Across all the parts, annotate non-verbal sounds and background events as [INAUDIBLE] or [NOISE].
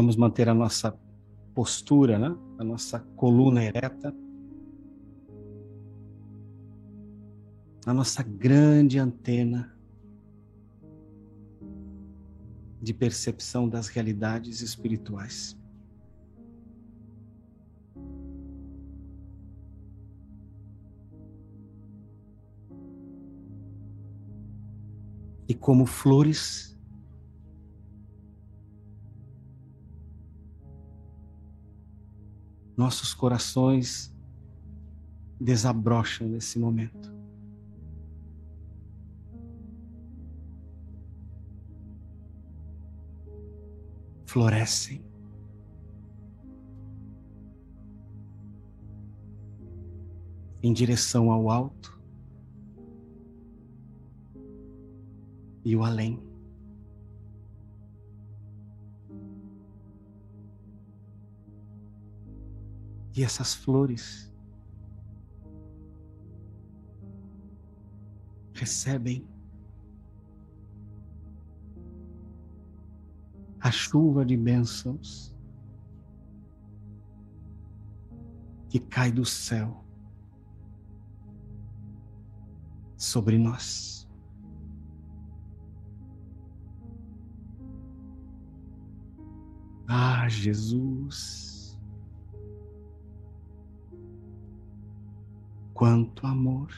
Vamos manter a nossa postura, né? a nossa coluna ereta. A nossa grande antena de percepção das realidades espirituais. E como flores, nossos corações desabrocham nesse momento. Florescem. Em direção ao alto e o além. E essas flores recebem a chuva de bênçãos que cai do céu sobre nós. Ah, Jesus. Quanto amor.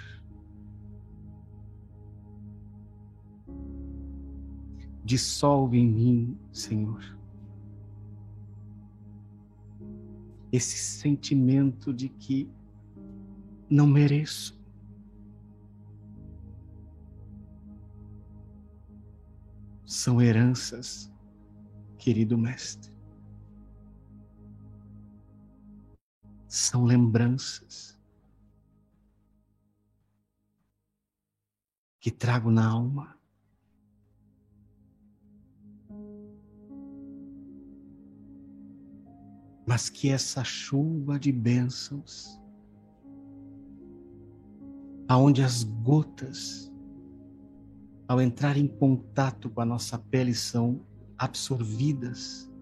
Dissolve em mim, Senhor, esse sentimento de que não mereço. São heranças, querido Mestre. São lembranças que trago na alma. Mas que essa chuva de bênçãos, aonde as gotas, ao entrar em contato com a nossa pele, são absorvidas,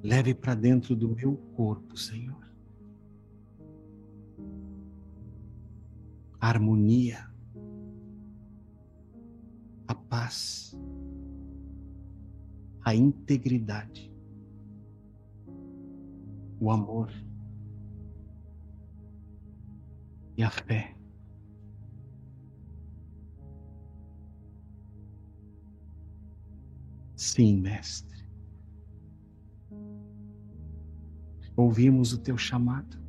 leve para dentro do meu corpo, Senhor. A harmonia, a paz, a integridade, o amor e a fé. Sim, Mestre. Ouvimos o teu chamado.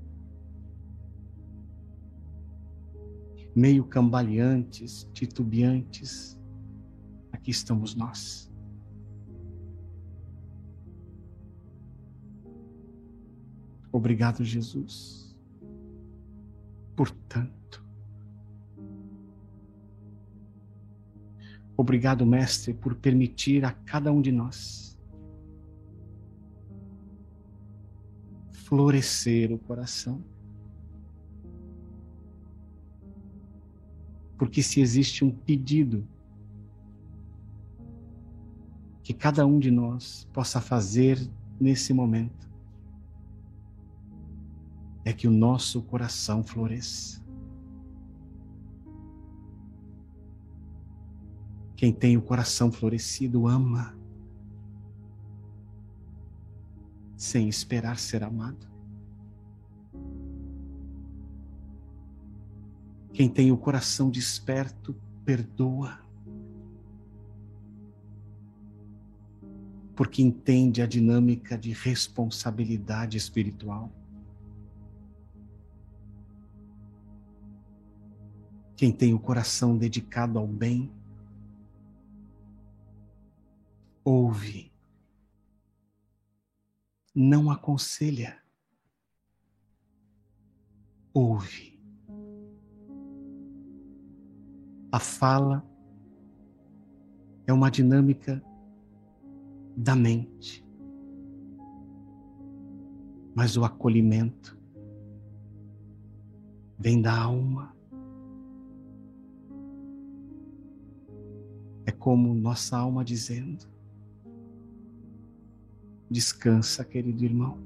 Meio cambaleantes, titubeantes, aqui estamos nós. Obrigado, Jesus. Portanto, obrigado, Mestre, por permitir a cada um de nós florescer o coração Porque se existe um pedido que cada um de nós possa fazer nesse momento, é que o nosso coração floresça. Quem tem o coração florescido ama, sem esperar ser amado. Quem tem o coração desperto, perdoa. Porque entende a dinâmica de responsabilidade espiritual. Quem tem o coração dedicado ao bem, ouve, não aconselha, ouve. A fala é uma dinâmica da mente, mas o acolhimento vem da alma. É como nossa alma dizendo: Descansa, querido irmão.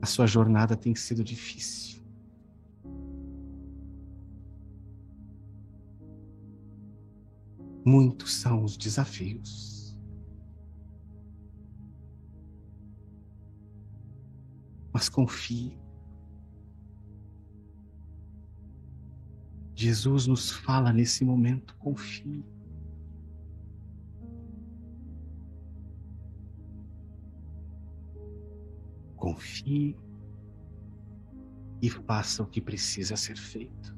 A sua jornada tem sido difícil. Muitos são os desafios. Mas confie. Jesus nos fala nesse momento: confie. Confie e faça o que precisa ser feito.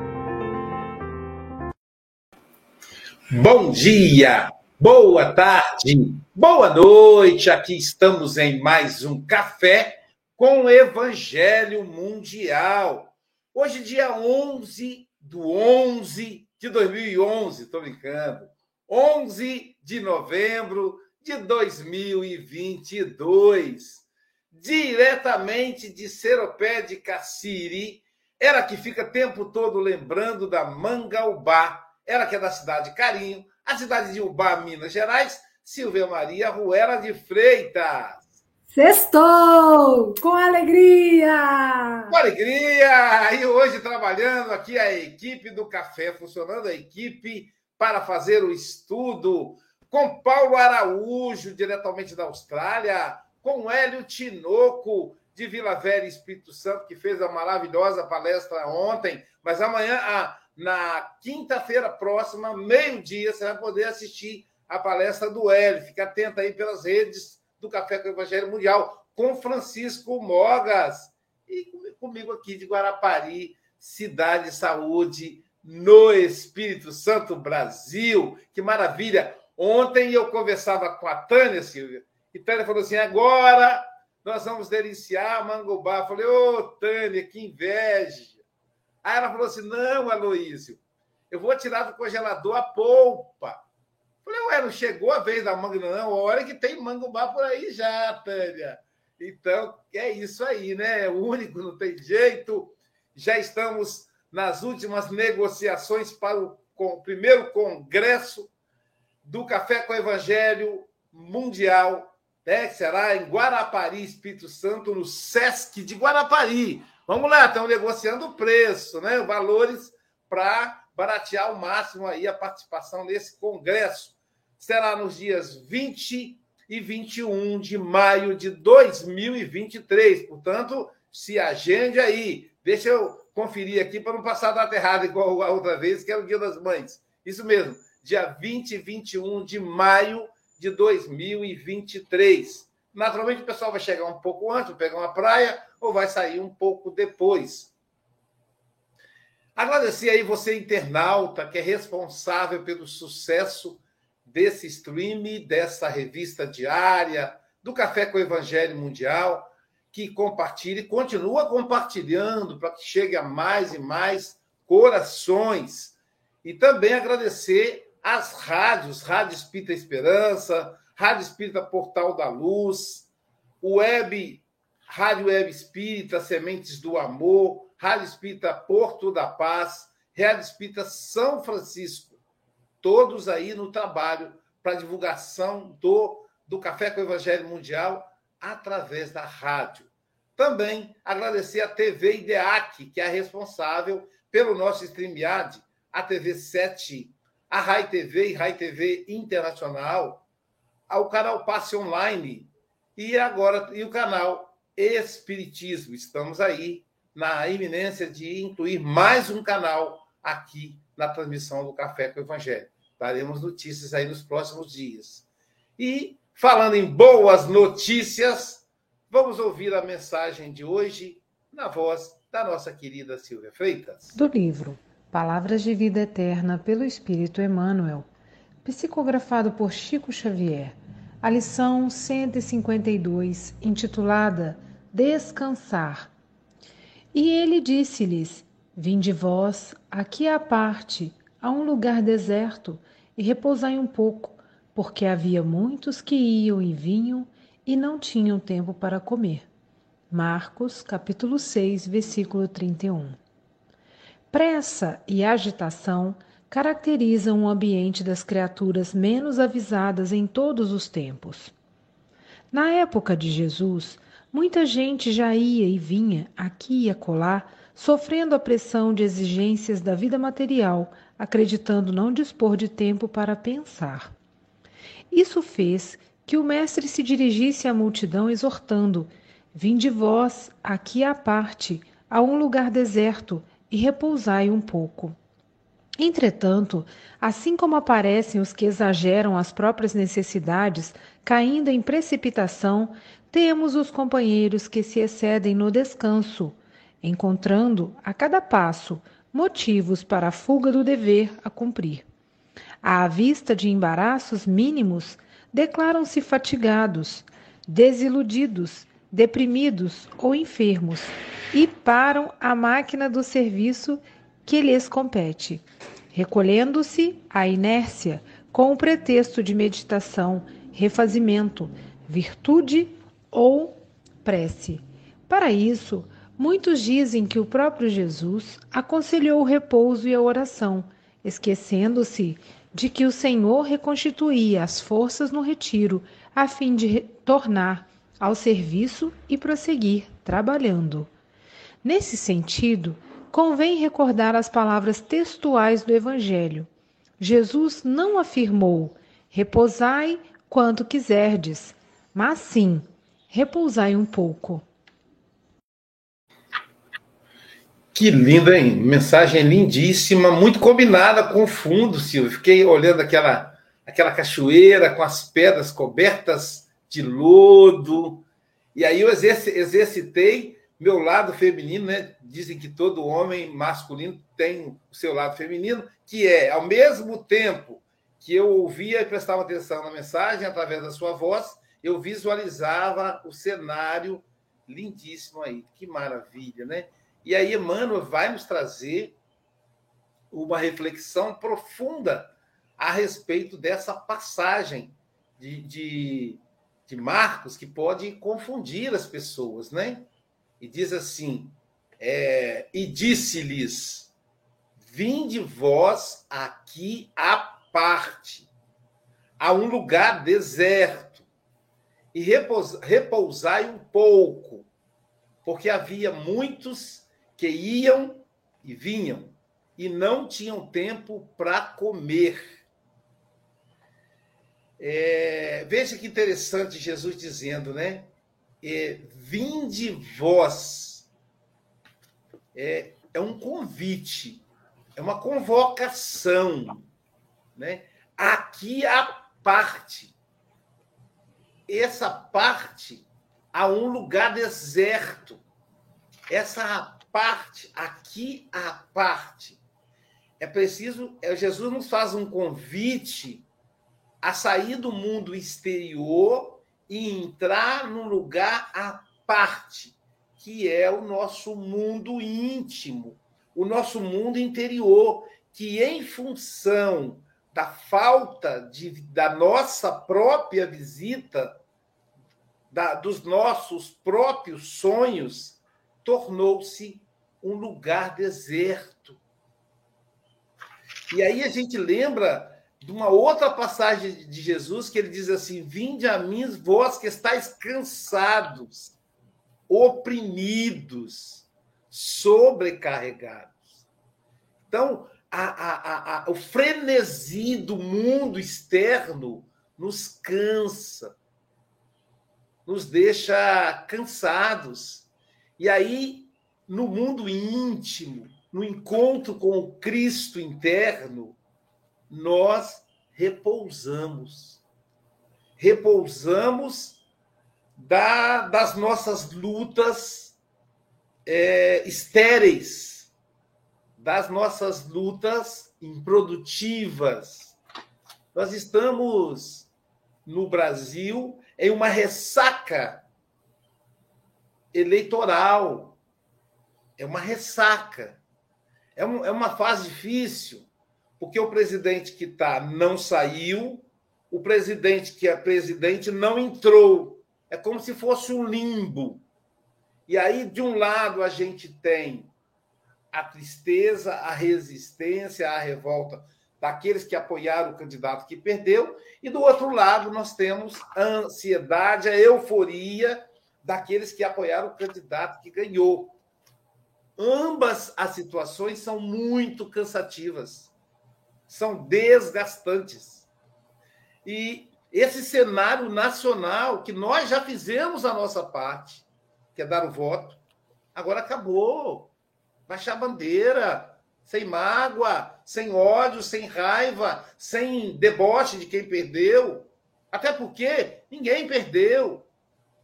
Bom dia, boa tarde, boa noite. Aqui estamos em mais um café com o Evangelho Mundial. Hoje, dia 11 do 11 de 2011, estou brincando. 11 de novembro de 2022. Diretamente de Seropé de Cassiri, ela que fica tempo todo lembrando da Mangaubá, ela que é da cidade de Carinho, a cidade de Ubá, Minas Gerais, Silvia Maria Ruela de Freitas. Sextou! Com alegria! Com alegria! E hoje trabalhando aqui a equipe do café, funcionando a equipe para fazer o estudo com Paulo Araújo, diretamente da Austrália, com Hélio Tinoco, de Vila Velha, Espírito Santo, que fez a maravilhosa palestra ontem, mas amanhã, na quinta-feira próxima, meio-dia, você vai poder assistir a palestra do Hélio. Fica atento aí pelas redes do Café com o Evangelho Mundial, com Francisco Mogas e comigo aqui de Guarapari, Cidade de Saúde, no Espírito Santo, Brasil. Que maravilha! Ontem eu conversava com a Tânia, Silvia, e Tânia falou assim: agora nós vamos deliciar Mangobá. Eu falei, ô oh, Tânia, que inveja. Aí ela falou assim: não, Aloísio, eu vou tirar do congelador a polpa. Falei, ué, não chegou a vez da manga, não. Olha que tem mangobá por aí já, Tânia. Então, é isso aí, né? É único, não tem jeito. Já estamos nas últimas negociações para o, o primeiro congresso do Café com o Evangelho Mundial, né? que será em Guarapari, Espírito Santo, no Sesc de Guarapari. Vamos lá, estão negociando o preço, né? Valores para baratear ao máximo aí a participação nesse congresso. Será nos dias 20 e 21 de maio de 2023. Portanto, se agende aí. Deixa eu conferir aqui para não passar data errada igual a outra vez, que é o Dia das Mães. Isso mesmo, dia 20 e 21 de maio de 2023. Naturalmente, o pessoal vai chegar um pouco antes, pegar uma praia, ou vai sair um pouco depois. Agradecer aí você, internauta, que é responsável pelo sucesso desse stream, dessa revista diária, do Café com o Evangelho Mundial, que compartilha e continua compartilhando para que chegue a mais e mais corações. E também agradecer às rádios, Rádio Espírita Esperança, Rádio Espírita Portal da Luz, Web, Rádio Web Espírita Sementes do Amor, Rádio Espírita Porto da Paz, Rádio Espírita São Francisco, todos aí no trabalho para divulgação do, do Café com o Evangelho Mundial através da rádio. Também agradecer a TV IDEAC, que é responsável pelo nosso StreamYard, a TV 7 a Rai TV e Rai TV Internacional, ao canal Passe Online e agora e o canal Espiritismo. Estamos aí na iminência de incluir mais um canal aqui na transmissão do Café com o Evangelho. Daremos notícias aí nos próximos dias. E, falando em boas notícias, vamos ouvir a mensagem de hoje na voz da nossa querida Silvia Freitas. Do livro Palavras de Vida Eterna pelo Espírito Emmanuel, psicografado por Chico Xavier. A lição 152, intitulada Descansar. E ele disse-lhes: Vinde vós aqui à parte, a um lugar deserto, e repousai um pouco, porque havia muitos que iam e vinham e não tinham tempo para comer. Marcos, capítulo 6, versículo 31. Pressa e agitação caracterizam o ambiente das criaturas menos avisadas em todos os tempos. Na época de Jesus, muita gente já ia e vinha aqui e acolá, sofrendo a pressão de exigências da vida material, acreditando não dispor de tempo para pensar. Isso fez que o mestre se dirigisse à multidão exortando: Vinde vós aqui à parte, a um lugar deserto, e repousai um pouco. Entretanto, assim como aparecem os que exageram as próprias necessidades, caindo em precipitação, temos os companheiros que se excedem no descanso, encontrando, a cada passo, motivos para a fuga do dever a cumprir. À vista de embaraços mínimos, declaram-se fatigados, desiludidos, deprimidos ou enfermos e param a máquina do serviço que lhes compete, recolhendo-se à inércia com o pretexto de meditação, refazimento, virtude ou prece. Para isso, muitos dizem que o próprio Jesus aconselhou o repouso e a oração, esquecendo-se de que o Senhor reconstituía as forças no retiro, a fim de tornar ao serviço e prosseguir trabalhando. Nesse sentido, convém recordar as palavras textuais do Evangelho. Jesus não afirmou: repousai quanto quiserdes, mas sim, repousai um pouco. Que linda, hein? Mensagem lindíssima, muito combinada com o fundo, Silvio. Fiquei olhando aquela, aquela cachoeira com as pedras cobertas de lodo. E aí eu exercitei meu lado feminino, né? Dizem que todo homem masculino tem o seu lado feminino, que é, ao mesmo tempo que eu ouvia e prestava atenção na mensagem através da sua voz, eu visualizava o cenário lindíssimo aí. Que maravilha, né? E aí Emmanuel vai nos trazer uma reflexão profunda a respeito dessa passagem de, de, de Marcos que pode confundir as pessoas, né? E diz assim: é, e disse-lhes: Vinde vós aqui à parte, a um lugar deserto, e repousai um pouco, porque havia muitos que iam e vinham e não tinham tempo para comer. É, veja que interessante Jesus dizendo, né? É, vinde vós. É, é um convite, é uma convocação. Né? Aqui a parte. Essa parte a um lugar deserto. Essa parte, aqui a parte. É preciso, é, Jesus nos faz um convite a sair do mundo exterior e entrar num lugar à parte, que é o nosso mundo íntimo, o nosso mundo interior, que em função da falta de, da nossa própria visita, da, dos nossos próprios sonhos, tornou-se um lugar deserto. E aí a gente lembra de uma outra passagem de Jesus que ele diz assim: Vinde a mim, vós que estáis cansados, oprimidos, sobrecarregados. Então, a, a, a, o frenesi do mundo externo nos cansa, nos deixa cansados. E aí, no mundo íntimo, no encontro com o Cristo interno, nós repousamos. Repousamos da, das nossas lutas é, estéreis, das nossas lutas improdutivas. Nós estamos no Brasil em uma ressaca eleitoral. É uma ressaca. É, um, é uma fase difícil, porque o presidente que está não saiu, o presidente que é presidente não entrou. É como se fosse um limbo. E aí, de um lado, a gente tem a tristeza, a resistência, a revolta daqueles que apoiaram o candidato que perdeu, e do outro lado, nós temos a ansiedade, a euforia daqueles que apoiaram o candidato que ganhou. Ambas as situações são muito cansativas, são desgastantes. E esse cenário nacional, que nós já fizemos a nossa parte, que é dar o voto, agora acabou. Baixar a bandeira, sem mágoa, sem ódio, sem raiva, sem deboche de quem perdeu. Até porque ninguém perdeu.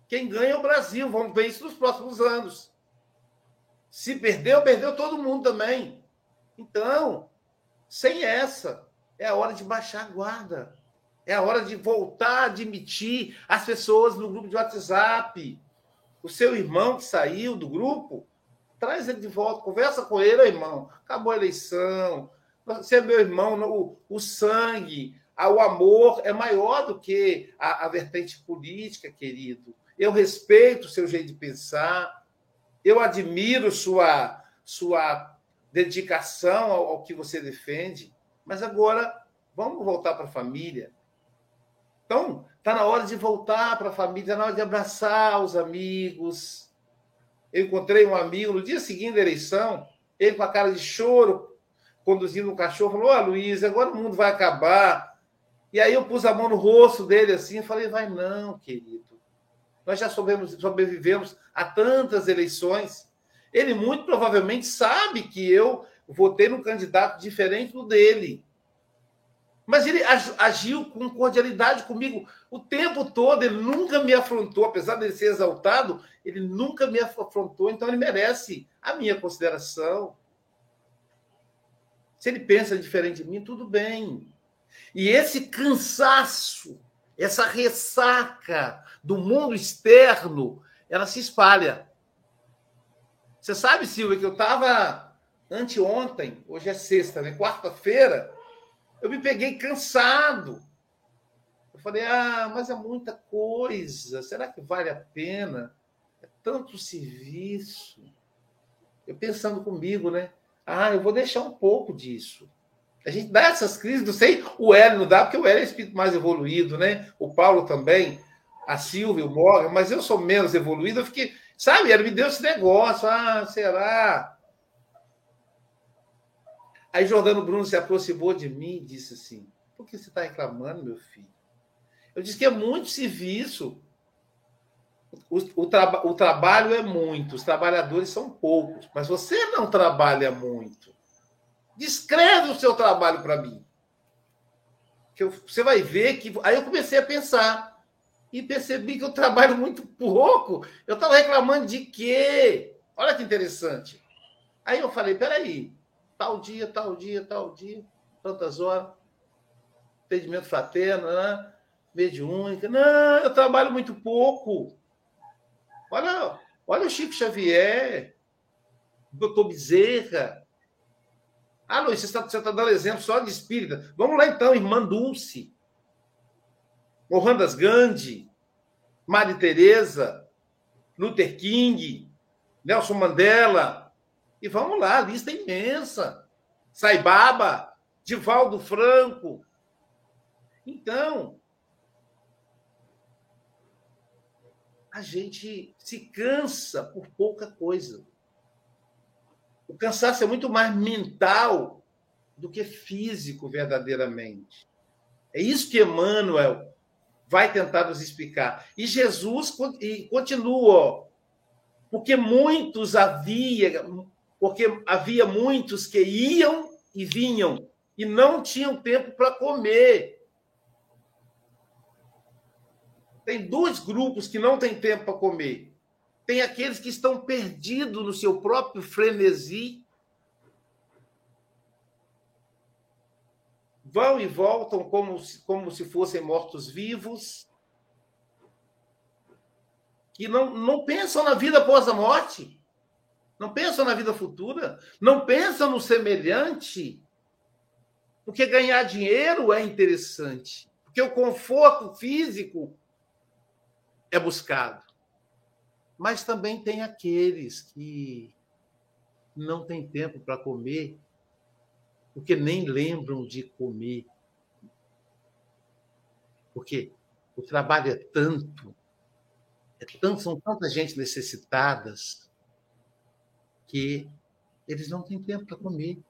Quem ganha é o Brasil. Vamos ver isso nos próximos anos. Se perdeu, perdeu todo mundo também. Então, sem essa, é a hora de baixar a guarda. É a hora de voltar a admitir as pessoas no grupo de WhatsApp. O seu irmão que saiu do grupo, traz ele de volta, conversa com ele, irmão. Acabou a eleição. Você é meu irmão, o, o sangue, o amor é maior do que a, a vertente política, querido. Eu respeito o seu jeito de pensar, eu admiro sua, sua dedicação ao, ao que você defende, mas agora vamos voltar para a família. Então, está na hora de voltar para a família, está na hora de abraçar os amigos. Eu encontrei um amigo no dia seguinte da eleição, ele com a cara de choro, conduzindo um cachorro, falou: Ó, oh, Luiz, agora o mundo vai acabar. E aí eu pus a mão no rosto dele assim e falei: Vai não, querido. Nós já sobrevivemos a tantas eleições. Ele muito provavelmente sabe que eu votei num candidato diferente do dele. Mas ele agiu com cordialidade comigo o tempo todo. Ele nunca me afrontou, apesar de ele ser exaltado, ele nunca me afrontou. Então ele merece a minha consideração. Se ele pensa diferente de mim, tudo bem. E esse cansaço essa ressaca do mundo externo, ela se espalha. Você sabe, Silvia, que eu estava anteontem, hoje é sexta, né? Quarta-feira, eu me peguei cansado. Eu falei, ah, mas é muita coisa. Será que vale a pena? É tanto serviço. Eu pensando comigo, né? Ah, eu vou deixar um pouco disso. A gente dá essas crises, não sei, o Hélio não dá, porque o Hélio é espírito mais evoluído, né? O Paulo também, a Silvia, o Morgan, mas eu sou menos evoluído, eu fiquei, sabe, ele me deu esse negócio, ah, será? Aí Jordano Bruno se aproximou de mim e disse assim: por que você está reclamando, meu filho? Eu disse que é muito serviço. O, o, traba, o trabalho é muito, os trabalhadores são poucos, mas você não trabalha muito. Descreve o seu trabalho para mim. Que eu, você vai ver que. Aí eu comecei a pensar. E percebi que eu trabalho muito pouco. Eu estava reclamando de quê? Olha que interessante. Aí eu falei: peraí, tal dia, tal dia, tal dia, tantas horas, atendimento fraterno, né? mediúnica. Não, eu trabalho muito pouco. Olha, olha o Chico Xavier, doutor Bezerra, ah, Luiz, você está, está dando exemplo só de espírita. Vamos lá então, irmã Dulce. Mohandas Gandhi, Maria Teresa, Luther King, Nelson Mandela. E vamos lá, a lista é imensa. Saibaba, Divaldo Franco. Então, a gente se cansa por pouca coisa. O cansaço é muito mais mental do que físico, verdadeiramente. É isso que Emmanuel vai tentar nos explicar. E Jesus e continua, porque muitos havia, porque havia muitos que iam e vinham e não tinham tempo para comer. Tem dois grupos que não têm tempo para comer. Tem aqueles que estão perdidos no seu próprio frenesi. Vão e voltam como se, como se fossem mortos-vivos. Que não, não pensam na vida após a morte. Não pensam na vida futura. Não pensam no semelhante. Porque ganhar dinheiro é interessante. Porque o conforto físico é buscado. Mas também tem aqueles que não têm tempo para comer, porque nem lembram de comer. Porque o trabalho é tanto, é tanto são tanta gente necessitadas que eles não têm tempo para comer.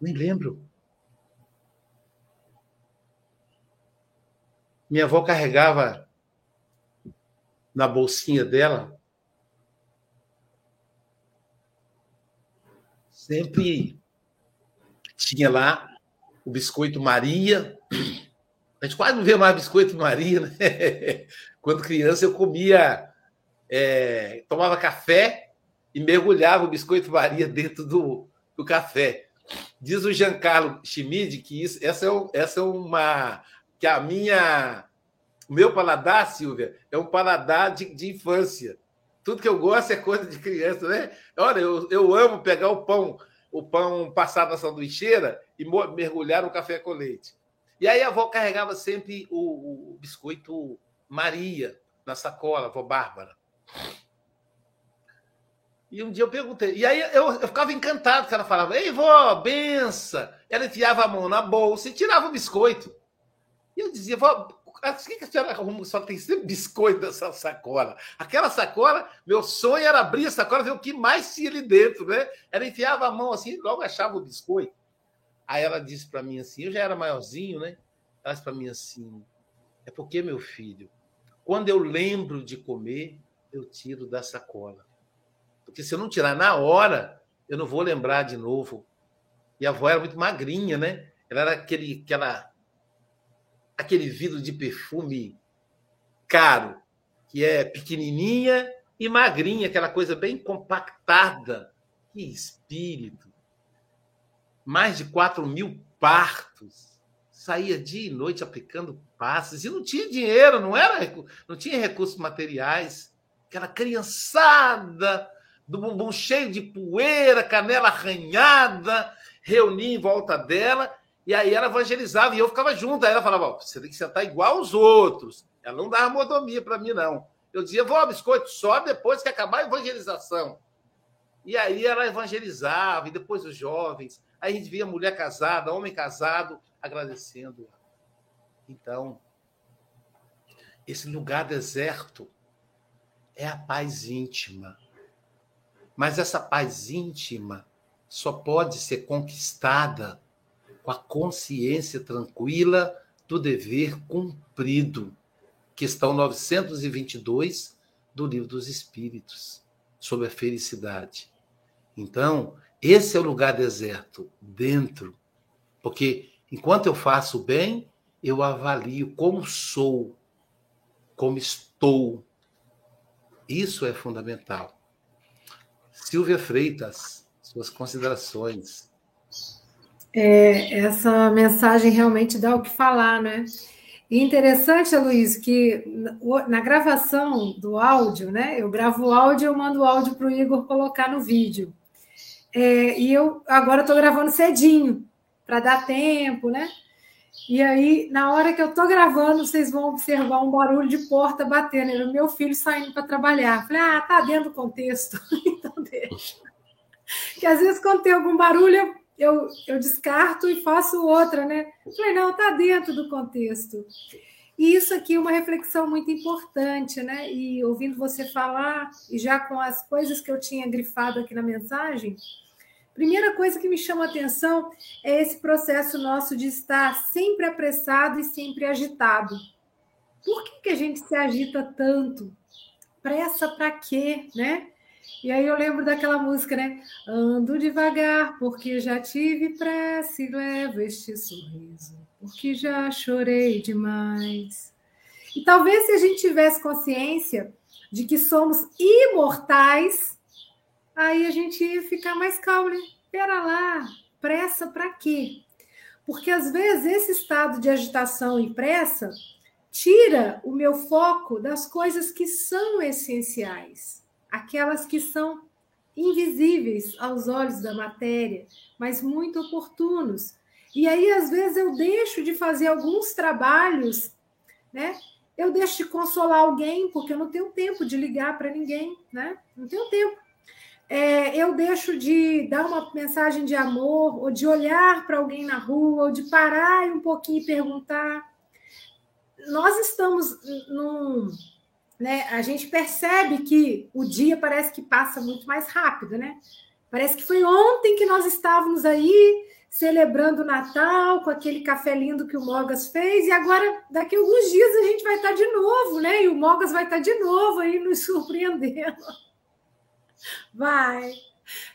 Nem lembram. Minha avó carregava na bolsinha dela, sempre tinha lá o biscoito Maria. A gente quase não vê mais biscoito Maria, né? [LAUGHS] Quando criança eu comia, é, tomava café e mergulhava o biscoito Maria dentro do, do café. Diz o Giancarlo Schmid que isso, essa, é, essa é uma que a minha o meu paladar, Silvia, é um paladar de, de infância. Tudo que eu gosto é coisa de criança, né? Olha, eu, eu amo pegar o pão, o pão passado na sanduicheira e mergulhar no café com leite. E aí a avó carregava sempre o, o biscoito Maria na sacola, a avó Bárbara. E um dia eu perguntei, e aí eu, eu ficava encantado que ela falava: Ei, vó, benção! Ela enfiava a mão na bolsa e tirava o biscoito. E eu dizia, vó, por que a senhora arruma só tem sempre biscoito nessa sacola? Aquela sacola, meu sonho era abrir a sacola, ver o que mais tinha ali dentro, né? Ela enfiava a mão assim logo achava o biscoito. Aí ela disse para mim assim, eu já era maiorzinho, né? Ela disse para mim assim, é porque, meu filho, quando eu lembro de comer, eu tiro da sacola. Porque se eu não tirar na hora, eu não vou lembrar de novo. E a avó era muito magrinha, né? Ela era aquele, aquela aquele vidro de perfume caro, que é pequenininha e magrinha, aquela coisa bem compactada. Que espírito! Mais de 4 mil partos. Saía dia e noite aplicando passes e não tinha dinheiro, não era, não tinha recursos materiais. Aquela criançada do bumbum cheio de poeira, canela arranhada, reunia em volta dela e aí ela evangelizava e eu ficava junto. Aí ela falava: você tem que sentar igual aos outros. Ela não dava modomia para mim, não. Eu dizia: vó, biscoito, só depois que acabar a evangelização. E aí ela evangelizava, e depois os jovens. Aí a gente via mulher casada, homem casado, agradecendo. Então, esse lugar deserto é a paz íntima. Mas essa paz íntima só pode ser conquistada com a consciência tranquila do dever cumprido. Questão 922 do Livro dos Espíritos, sobre a felicidade. Então, esse é o lugar deserto, dentro. Porque enquanto eu faço o bem, eu avalio como sou, como estou. Isso é fundamental. Silvia Freitas, suas considerações. É, essa mensagem realmente dá o que falar, né? E interessante, Luiz, que na gravação do áudio, né? Eu gravo o áudio, eu mando o áudio para o Igor colocar no vídeo. É, e eu agora estou gravando cedinho, para dar tempo, né? E aí, na hora que eu estou gravando, vocês vão observar um barulho de porta batendo. Era o meu filho saindo para trabalhar. Falei, ah, tá dentro do contexto, [LAUGHS] então deixa. Que às vezes, quando tem algum barulho, eu eu, descarto e faço outra, né? Falei, não, está dentro do contexto. E isso aqui é uma reflexão muito importante, né? E ouvindo você falar, e já com as coisas que eu tinha grifado aqui na mensagem, primeira coisa que me chama a atenção é esse processo nosso de estar sempre apressado e sempre agitado. Por que, que a gente se agita tanto? Pressa para quê, né? E aí eu lembro daquela música, né? Ando devagar porque já tive pressa e levo este sorriso, porque já chorei demais. E talvez se a gente tivesse consciência de que somos imortais, aí a gente ia ficar mais calmo, né? Pera lá, pressa para quê? Porque às vezes esse estado de agitação e pressa tira o meu foco das coisas que são essenciais, aquelas que são invisíveis aos olhos da matéria, mas muito oportunos. E aí, às vezes, eu deixo de fazer alguns trabalhos, né? Eu deixo de consolar alguém, porque eu não tenho tempo de ligar para ninguém, né? Não tenho tempo. É, eu deixo de dar uma mensagem de amor, ou de olhar para alguém na rua, ou de parar um pouquinho e perguntar nós estamos num. Né, a gente percebe que o dia parece que passa muito mais rápido, né? Parece que foi ontem que nós estávamos aí celebrando o Natal com aquele café lindo que o Mogas fez, e agora, daqui a alguns dias, a gente vai estar de novo, né? E o Mogas vai estar de novo aí nos surpreendendo. [LAUGHS] Vai.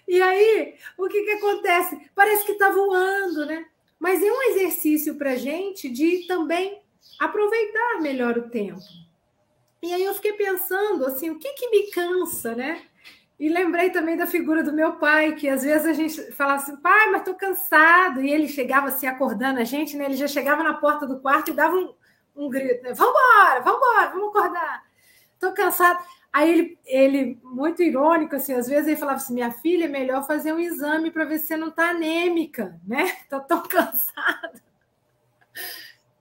E aí, o que, que acontece? Parece que está voando, né? Mas é um exercício para a gente de também aproveitar melhor o tempo. E aí eu fiquei pensando assim, o que que me cansa, né? E lembrei também da figura do meu pai, que às vezes a gente falava assim, pai, mas tô cansado. E ele chegava assim, acordando a gente, né? Ele já chegava na porta do quarto e dava um, um grito, né? Vambora, vambora, vamos acordar. Tô cansado. Aí ele, ele, muito irônico, assim, às vezes ele falava assim: minha filha, é melhor fazer um exame para ver se você não tá anêmica, né? Tô tão [LAUGHS] cansada.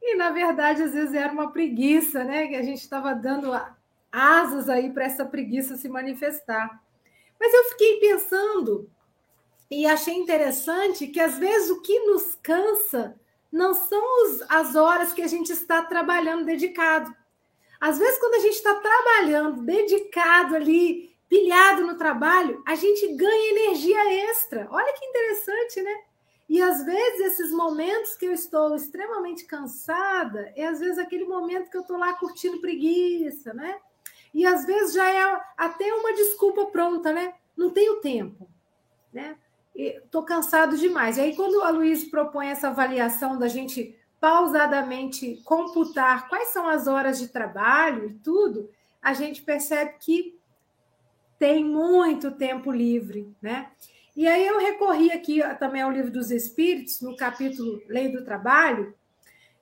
E, na verdade, às vezes era uma preguiça, né? Que a gente estava dando asas aí para essa preguiça se manifestar. Mas eu fiquei pensando e achei interessante que, às vezes, o que nos cansa não são as horas que a gente está trabalhando dedicado. Às vezes, quando a gente está trabalhando dedicado ali, pilhado no trabalho, a gente ganha energia extra. Olha que interessante, né? E às vezes esses momentos que eu estou extremamente cansada, é às vezes aquele momento que eu estou lá curtindo preguiça, né? E às vezes já é até uma desculpa pronta, né? Não tenho tempo, né? Estou cansado demais. E aí, quando a Luiz propõe essa avaliação da gente pausadamente computar quais são as horas de trabalho e tudo, a gente percebe que tem muito tempo livre, né? E aí eu recorri aqui também ao livro dos Espíritos, no capítulo Lei do Trabalho,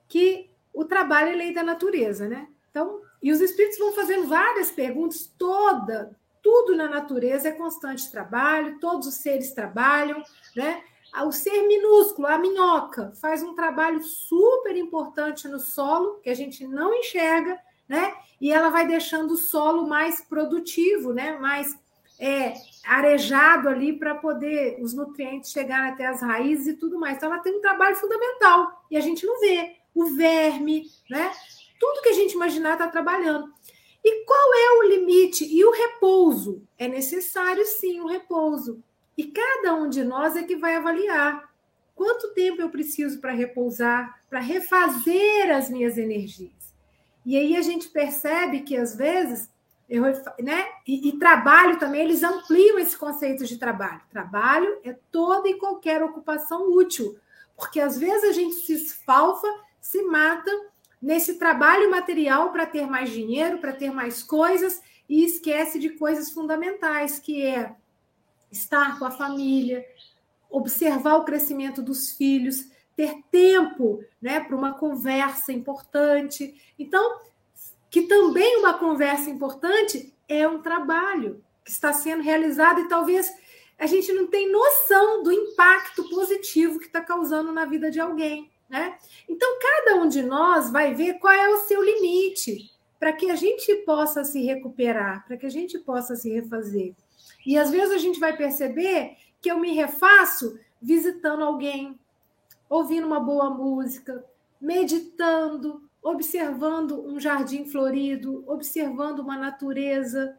que o trabalho é lei da natureza, né? Então, e os espíritos vão fazendo várias perguntas, toda, tudo na natureza é constante trabalho, todos os seres trabalham, né? O ser minúsculo, a minhoca, faz um trabalho super importante no solo, que a gente não enxerga, né? E ela vai deixando o solo mais produtivo, né? Mais é, arejado ali para poder os nutrientes chegarem até as raízes e tudo mais. Então, ela tem um trabalho fundamental e a gente não vê. O verme, né? Tudo que a gente imaginar está trabalhando. E qual é o limite? E o repouso? É necessário, sim, o repouso. E cada um de nós é que vai avaliar quanto tempo eu preciso para repousar, para refazer as minhas energias. E aí a gente percebe que, às vezes, eu, né? E, e, trabalho também, eles ampliam esse conceito de trabalho. Trabalho é toda e qualquer ocupação útil, porque às vezes a gente se esfalfa, se mata nesse trabalho material para ter mais dinheiro, para ter mais coisas, e esquece de coisas fundamentais, que é estar com a família, observar o crescimento dos filhos, ter tempo né, para uma conversa importante. Então, que também uma conversa importante é um trabalho que está sendo realizado e talvez a gente não tem noção do impacto positivo que está causando na vida de alguém, né? Então cada um de nós vai ver qual é o seu limite para que a gente possa se recuperar, para que a gente possa se refazer. E às vezes a gente vai perceber que eu me refaço visitando alguém, ouvindo uma boa música, meditando, observando um jardim florido, observando uma natureza,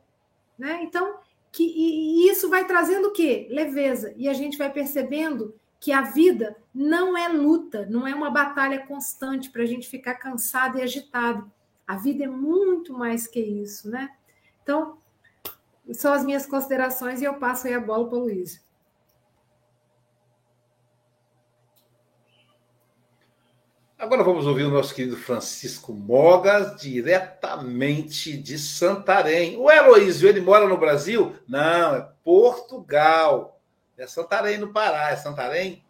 né? Então, que e, e isso vai trazendo o quê? Leveza. E a gente vai percebendo que a vida não é luta, não é uma batalha constante para a gente ficar cansado e agitado. A vida é muito mais que isso, né? Então, são as minhas considerações e eu passo aí a bola para o Luiz. Agora vamos ouvir o nosso querido Francisco Mogas, diretamente de Santarém. O Heloísio, ele mora no Brasil? Não, é Portugal. É Santarém, no Pará. É Santarém,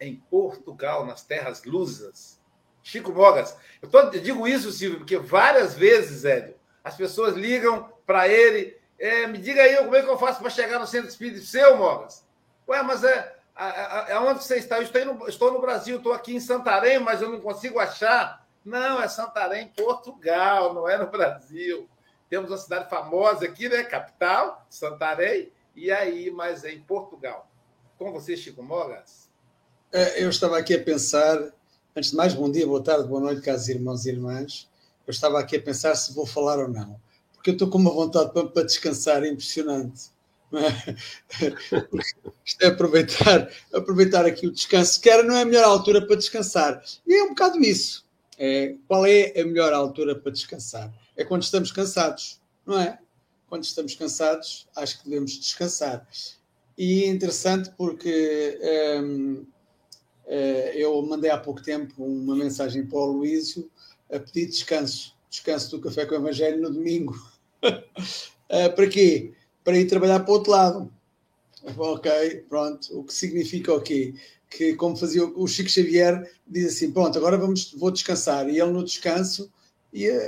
em Portugal, nas terras lusas. Chico Mogas. Eu, tô, eu digo isso, Silvio, porque várias vezes, Hélio, as pessoas ligam para ele. É, me diga aí como é que eu faço para chegar no centro espírita seu, Mogas. Ué, mas é, Aonde você está? Eu estou no, estou no Brasil, estou aqui em Santarém, mas eu não consigo achar. Não, é Santarém, Portugal, não é no Brasil. Temos uma cidade famosa aqui, né? Capital, Santarém, e aí, mas é em Portugal. Com você, Chico Mogas? É, eu estava aqui a pensar, antes de mais, bom dia, boa tarde, boa noite, caros irmãos e irmãs. Eu estava aqui a pensar se vou falar ou não, porque eu estou com uma vontade para, descansar impressionante. [LAUGHS] Isto é aproveitar, aproveitar aqui o descanso, que era não é a melhor altura para descansar. E é um bocado isso. É, qual é a melhor altura para descansar? É quando estamos cansados, não é? Quando estamos cansados, acho que devemos descansar. E é interessante porque hum, eh, eu mandei há pouco tempo uma mensagem para o Luísio a pedir descanso, descanso do Café com o Evangelho no domingo. uh, [LAUGHS] para quê? Para ir trabalhar para o outro lado. Ok, pronto. O que significa o quê? Que, como fazia o Chico Xavier, diz assim: pronto, agora vamos, vou descansar. E ele, no descanso, ia,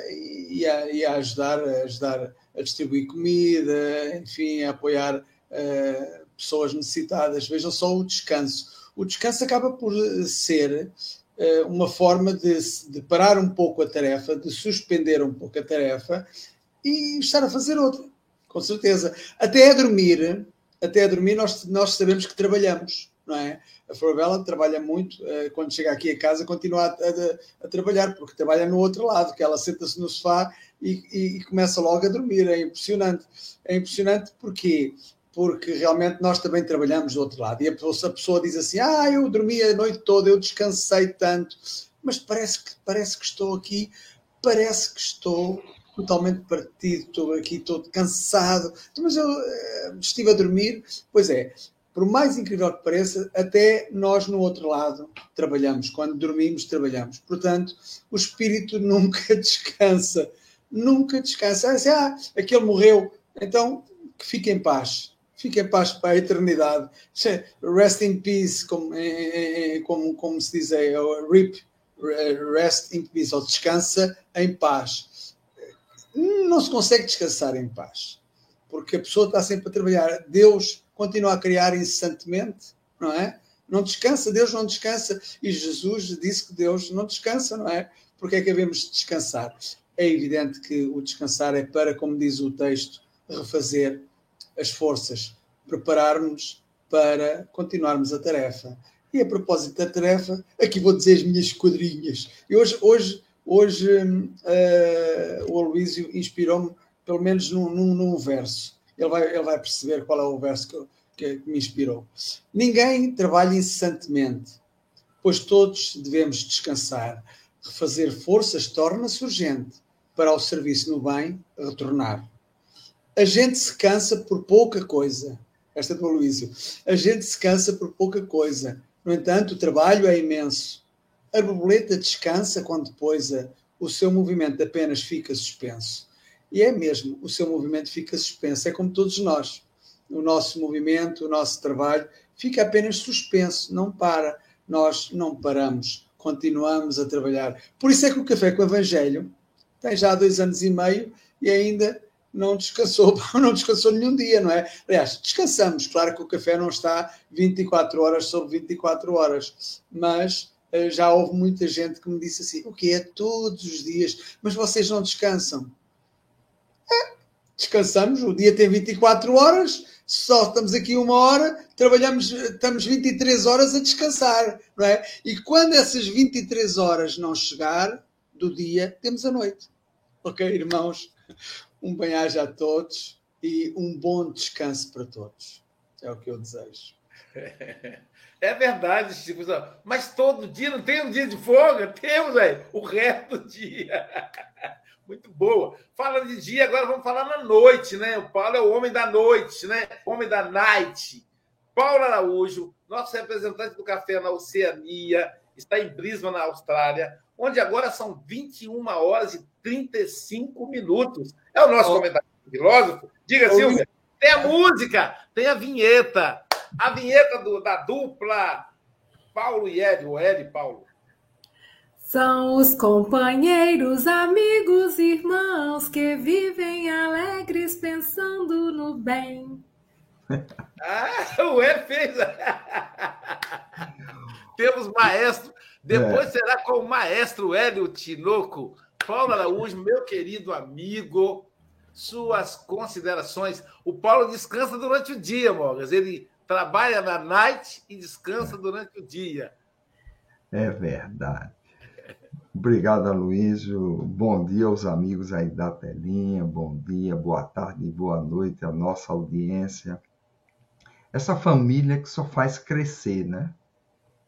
ia, ia ajudar, a ajudar a distribuir comida, enfim, a apoiar uh, pessoas necessitadas. Vejam só o descanso. O descanso acaba por ser uh, uma forma de, de parar um pouco a tarefa, de suspender um pouco a tarefa e estar a fazer outra com certeza. Até a dormir, até a dormir nós, nós sabemos que trabalhamos, não é? A Florabella trabalha muito, uh, quando chega aqui a casa continua a, a, a, trabalhar, porque trabalha no outro lado, que ela senta-se no sofá e, e, e, começa logo a dormir, é impressionante. É impressionante porque porque realmente nós também trabalhamos do outro lado. E a pessoa, a pessoa diz assim: Ah, eu dormi a noite toda, eu descansei tanto, mas parece que, parece que estou aqui, parece que estou totalmente partido, estou aqui todo cansado, mas eu uh, estive a dormir. Pois é, por mais incrível que pareça, até nós no outro lado trabalhamos, quando dormimos, trabalhamos. Portanto, o espírito [LAUGHS] nunca descansa, nunca descansa. Ah, ah aquele morreu, então que fique em paz. Fique em paz para a eternidade. Rest in peace, como, como, como se diz aí, RIP, rest in peace, ou descansa em paz não se consegue descansar em paz, porque a pessoa está sempre a trabalhar. Deus continua a criar incessantemente, não é? Não descansa, Deus não descansa. E Jesus disse que Deus não descansa, não é? Porque é que devemos descansar? É evidente que o descansar é para, como diz o texto, refazer as forças, prepararmos para continuarmos a tarefa. E a propósito da tarefa, aqui vou dizer as minhas esquadrinhas. E hoje, hoje Hoje uh, o Aloísio inspirou-me, pelo menos num, num, num, verso. Ele vai, ele vai perceber qual é o verso que, que, que me inspirou. Ninguém trabalha incessantemente, pois todos devemos descansar. Refazer forças torna-se urgente para o serviço no bem retornar. A gente se cansa por pouca coisa. Esta é do Aloísio. A gente se cansa por pouca coisa. No entanto, o trabalho é imenso a borboleta descansa quando depois a, o seu movimento apenas fica suspenso. E é mesmo, o seu movimento fica suspenso. É como todos nós. O nosso movimento, o nosso trabalho fica apenas suspenso, não para. Nós não paramos, continuamos a trabalhar. Por isso é que o Café com o Evangelho tem já dois anos e meio e ainda não descansou, [LAUGHS] não descansou nenhum dia, não é? Aliás, descansamos. Claro que o café não está 24 horas sobre 24 horas, mas já houve muita gente que me disse assim: o que é todos os dias, mas vocês não descansam? É, descansamos, o dia tem 24 horas, só estamos aqui uma hora, trabalhamos, estamos 23 horas a descansar, não é? E quando essas 23 horas não chegar do dia, temos a noite. Ok, irmãos? Um bem-aja a todos e um bom descanso para todos. É o que eu desejo. [LAUGHS] É verdade, Chico. Mas todo dia não tem um dia de folga? Temos, velho, o resto do dia. [LAUGHS] Muito boa. Fala de dia, agora vamos falar na noite, né? O Paulo é o homem da noite, né? Homem da night. Paulo Araújo, nosso representante do café na Oceania, está em Brisbane, na Austrália, onde agora são 21 horas e 35 minutos. É o nosso oh. comentário filósofo. Diga, oh. Silvia. Tem a música, tem a vinheta. A vinheta do, da dupla Paulo e Hélio, ou Hélio e Paulo. São os companheiros, amigos, irmãos que vivem alegres pensando no bem. [LAUGHS] Ah, o Hélio fez. [LAUGHS] Temos maestro. Depois é. será com o maestro Hélio Tinoco. Paulo Araújo, meu querido amigo, suas considerações. O Paulo descansa durante o dia, Mogas. Ele trabalha na night e descansa durante o dia. É verdade. Obrigado, Aloysio. Bom dia aos amigos aí da telinha. Bom dia, boa tarde e boa noite à nossa audiência. Essa família que só faz crescer, né?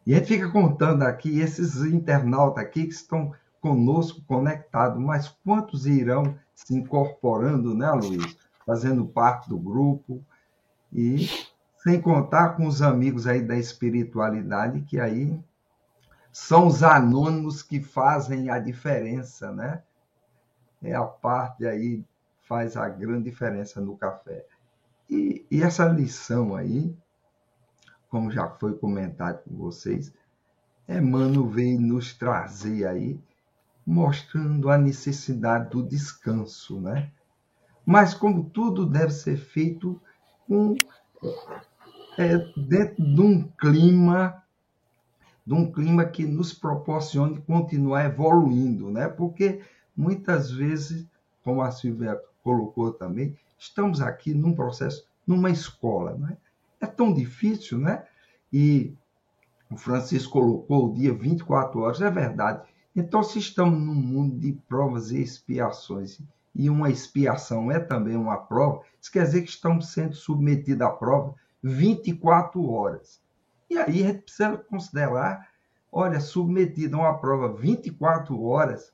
E a gente fica contando aqui esses internautas aqui que estão conosco conectados, mas quantos irão se incorporando, né, Luiz? Fazendo parte do grupo e sem contar com os amigos aí da espiritualidade que aí são os anônimos que fazem a diferença, né? É a parte aí faz a grande diferença no café. E, e essa lição aí, como já foi comentado com vocês, Emmanuel veio nos trazer aí mostrando a necessidade do descanso, né? Mas como tudo deve ser feito com, é, dentro de um clima de um clima que nos proporcione continuar evoluindo, né? Porque muitas vezes, como a Silvia colocou também, estamos aqui num processo, numa escola, né? É tão difícil, né? E o Francisco colocou o dia 24 horas, é verdade. Então, se estamos num mundo de provas e expiações, e uma expiação é também uma prova, isso quer dizer que estamos sendo submetidos à prova 24 horas. E aí a gente precisa considerar, olha, submetido a uma prova 24 horas,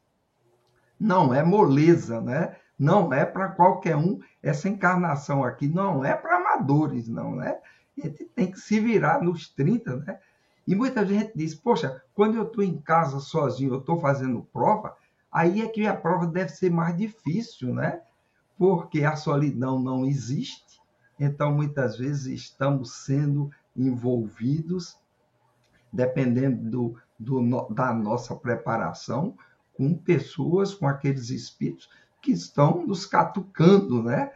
não é moleza, né? Não é para qualquer um. Essa encarnação aqui não é para amadores, não é? A gente tem que se virar nos 30, né? E muita gente diz, poxa, quando eu estou em casa sozinho, eu estou fazendo prova, aí é que a prova deve ser mais difícil, né? Porque a solidão não existe. Então, muitas vezes, estamos sendo envolvidos, dependendo do, do, da nossa preparação, com pessoas, com aqueles espíritos que estão nos catucando, né?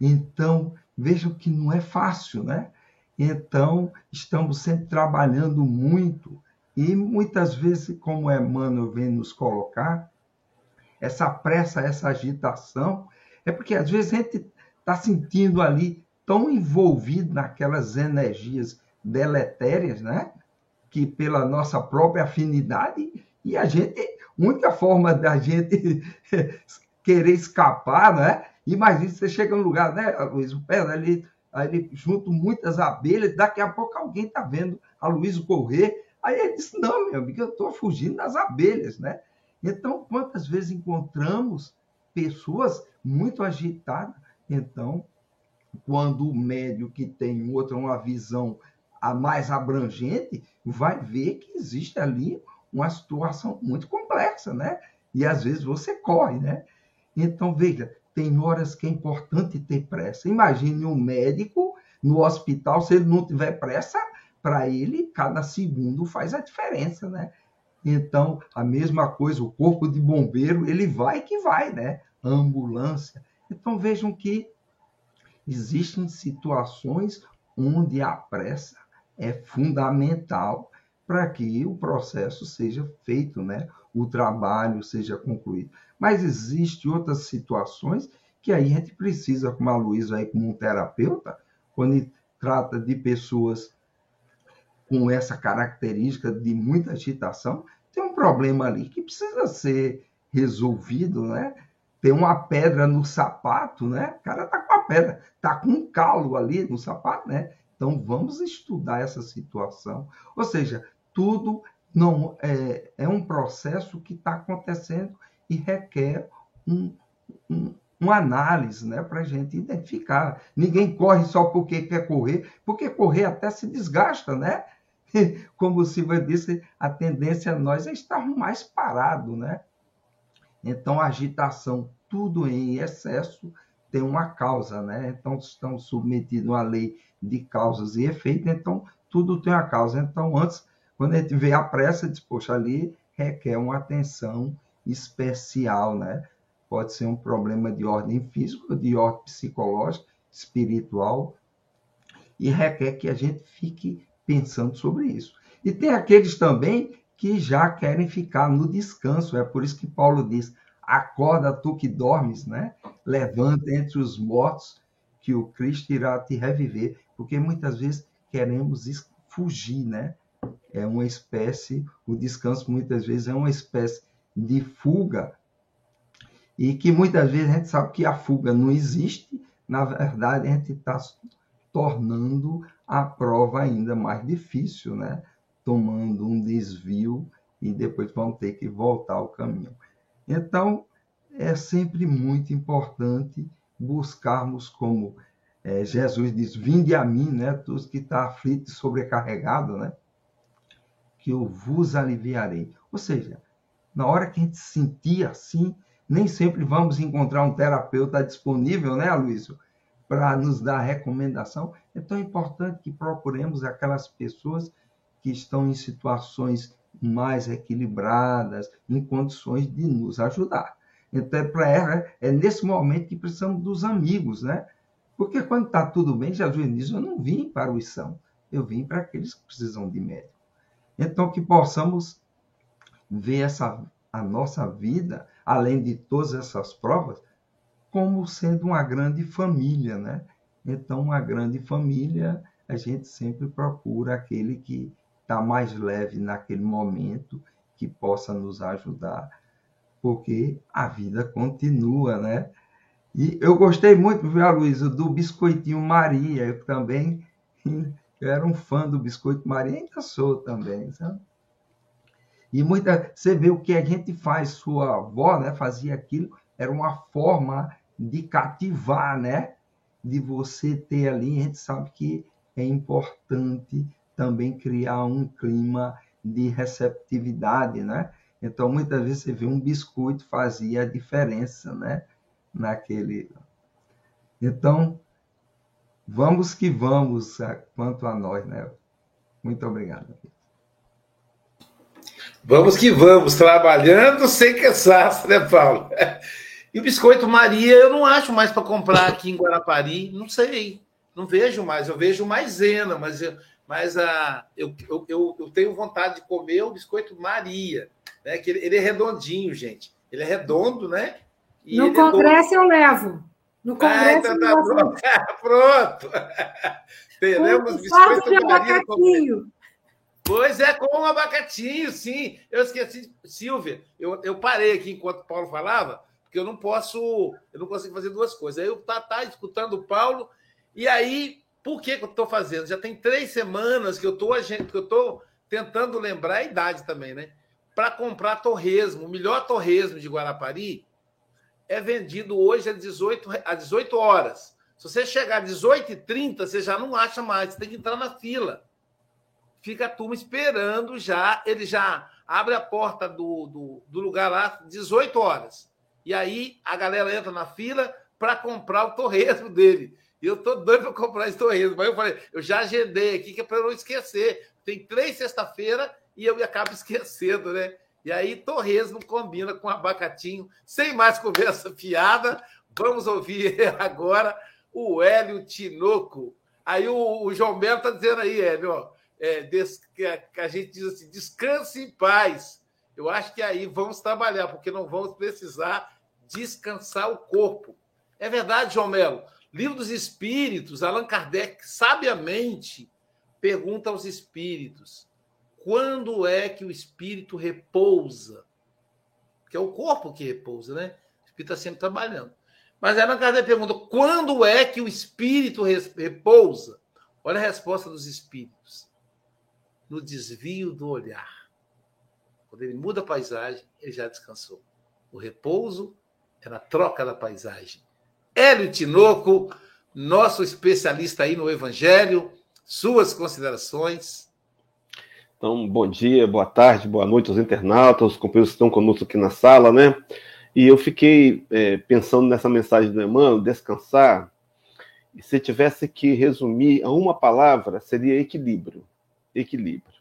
Então, vejam que não é fácil, né? Então, estamos sempre trabalhando muito e muitas vezes, como Emmanuel vem nos colocar, essa pressa, essa agitação, é porque às vezes a gente está sentindo ali tão envolvido naquelas energias deletérias, né? Que pela nossa própria afinidade, e a gente, única forma da gente [LAUGHS] querer escapar, né? Imagina você chega num lugar, né, Luiz? O pé ali ele junto muitas abelhas, daqui a pouco alguém está vendo a Luiz correr, aí ele disse, não, meu amigo, eu estou fugindo das abelhas, né? Então, quantas vezes encontramos pessoas muito agitadas? Então, quando o médio que tem outra, uma visão a mais abrangente, vai ver que existe ali uma situação muito complexa, né? E às vezes você corre, né? Então, veja, tem horas que é importante ter pressa. Imagine um médico no hospital, se ele não tiver pressa, para ele, cada segundo faz a diferença, né? Então, a mesma coisa, o corpo de bombeiro, ele vai que vai, né? Ambulância. Então, vejam que existem situações onde a pressa é fundamental para que o processo seja feito, né? O trabalho seja concluído. Mas existem outras situações que aí a gente precisa, como a Luísa aí, como um terapeuta, quando trata de pessoas com essa característica de muita agitação, tem um problema ali que precisa ser resolvido, né? Tem uma pedra no sapato, né? O cara tá com a pedra, tá com um calo ali no sapato, né? Então vamos estudar essa situação. Ou seja, tudo não é, é um processo que está acontecendo e requer um, um, uma análise né, para a gente identificar. Ninguém corre só porque quer correr, porque correr até se desgasta, né? [LAUGHS] Como o Silva disse, a tendência nós é estar mais parado, né? Então, agitação, tudo em excesso, tem uma causa, né? Então, estamos submetidos à lei de causas e efeitos, então, tudo tem uma causa. Então, antes, quando a gente vê a pressa, diz, poxa, ali requer uma atenção especial, né? Pode ser um problema de ordem física, de ordem psicológica, espiritual, e requer que a gente fique pensando sobre isso. E tem aqueles também que já querem ficar no descanso. É por isso que Paulo diz: acorda tu que dormes, né? Levanta entre os mortos, que o Cristo irá te reviver. Porque muitas vezes queremos fugir, né? É uma espécie, o descanso muitas vezes é uma espécie de fuga. E que muitas vezes a gente sabe que a fuga não existe, na verdade a gente está tornando a prova ainda mais difícil, né? Tomando um desvio e depois vão ter que voltar ao caminho. Então, é sempre muito importante buscarmos, como é, Jesus diz, vinde a mim, né, todos que estão tá aflitos e sobrecarregados, né, que eu vos aliviarei. Ou seja, na hora que a gente sentir assim, nem sempre vamos encontrar um terapeuta disponível, né, Luísio, para nos dar recomendação. É tão importante que procuremos aquelas pessoas que estão em situações mais equilibradas, em condições de nos ajudar. Então, é ela, é nesse momento que precisamos dos amigos, né? Porque quando está tudo bem, Jesus diz: Eu não vim para os são, eu vim para aqueles que precisam de médico. Então, que possamos ver essa, a nossa vida, além de todas essas provas, como sendo uma grande família, né? Então, uma grande família, a gente sempre procura aquele que está mais leve naquele momento, que possa nos ajudar, porque a vida continua, né? E eu gostei muito, viu, Luísa, do Biscoitinho Maria. Eu também eu [LAUGHS] era um fã do Biscoito Maria, ainda sou também, sabe? E muita, você vê o que a gente faz, sua avó, né, fazia aquilo, era uma forma de cativar, né? De você ter ali, a gente sabe que é importante também criar um clima de receptividade, né? Então, muitas vezes você vê um biscoito fazia a diferença, né? Naquele. Então, vamos que vamos quanto a nós, né? Muito obrigado. Vamos que vamos, trabalhando sem cansaço, né, Paulo? [LAUGHS] E o biscoito Maria eu não acho mais para comprar aqui em Guarapari, não sei, não vejo mais, eu vejo maisena, mas eu, mas a, eu, eu, eu, tenho vontade de comer o biscoito Maria, né? Que ele, ele é redondinho, gente. Ele é redondo, né? E no é congresso é eu levo. No congresso ah, então tá pronto. [LAUGHS] pronto. Teremos biscoito de Maria. Pois é, com um abacatinho, sim. Eu esqueci, Silvia, eu, eu parei aqui enquanto o Paulo falava, porque eu não posso, eu não consigo fazer duas coisas. Aí eu tá, tá escutando o Paulo, e aí por que, que eu estou fazendo? Já tem três semanas que eu estou tentando lembrar a idade também, né? Para comprar torresmo. O melhor torresmo de Guarapari é vendido hoje às 18, às 18 horas. Se você chegar às 18h30, você já não acha mais, você tem que entrar na fila. Fica a turma esperando já, ele já abre a porta do, do, do lugar lá 18 horas. E aí a galera entra na fila para comprar o torresmo dele. E eu tô doido para comprar esse torresmo. Mas eu falei, eu já agendei aqui que é para eu não esquecer. Tem três sexta-feira e eu acabo [LAUGHS] esquecendo, né? E aí, torresmo combina com abacatinho. Sem mais conversa [LAUGHS] fiada, vamos ouvir [LAUGHS] agora o Hélio Tinoco. Aí o, o João Melo está dizendo aí, Hélio, ó, é, des, que, a, que a gente diz assim, descanse em paz. Eu acho que aí vamos trabalhar, porque não vamos precisar descansar o corpo. É verdade, João Melo. Livro dos Espíritos, Allan Kardec sabiamente pergunta aos espíritos: quando é que o espírito repousa? Que é o corpo que repousa, né? O espírito está sempre trabalhando. Mas Allan Kardec pergunta: quando é que o espírito repousa? Olha a resposta dos espíritos: no desvio do olhar. Quando ele muda a paisagem, ele já descansou. O repouso é na troca da paisagem. Hélio Tinoco, nosso especialista aí no Evangelho, suas considerações. Então, bom dia, boa tarde, boa noite aos internautas, os companheiros que estão conosco aqui na sala, né? E eu fiquei é, pensando nessa mensagem do Emmanuel, descansar, e se tivesse que resumir a uma palavra, seria equilíbrio. Equilíbrio.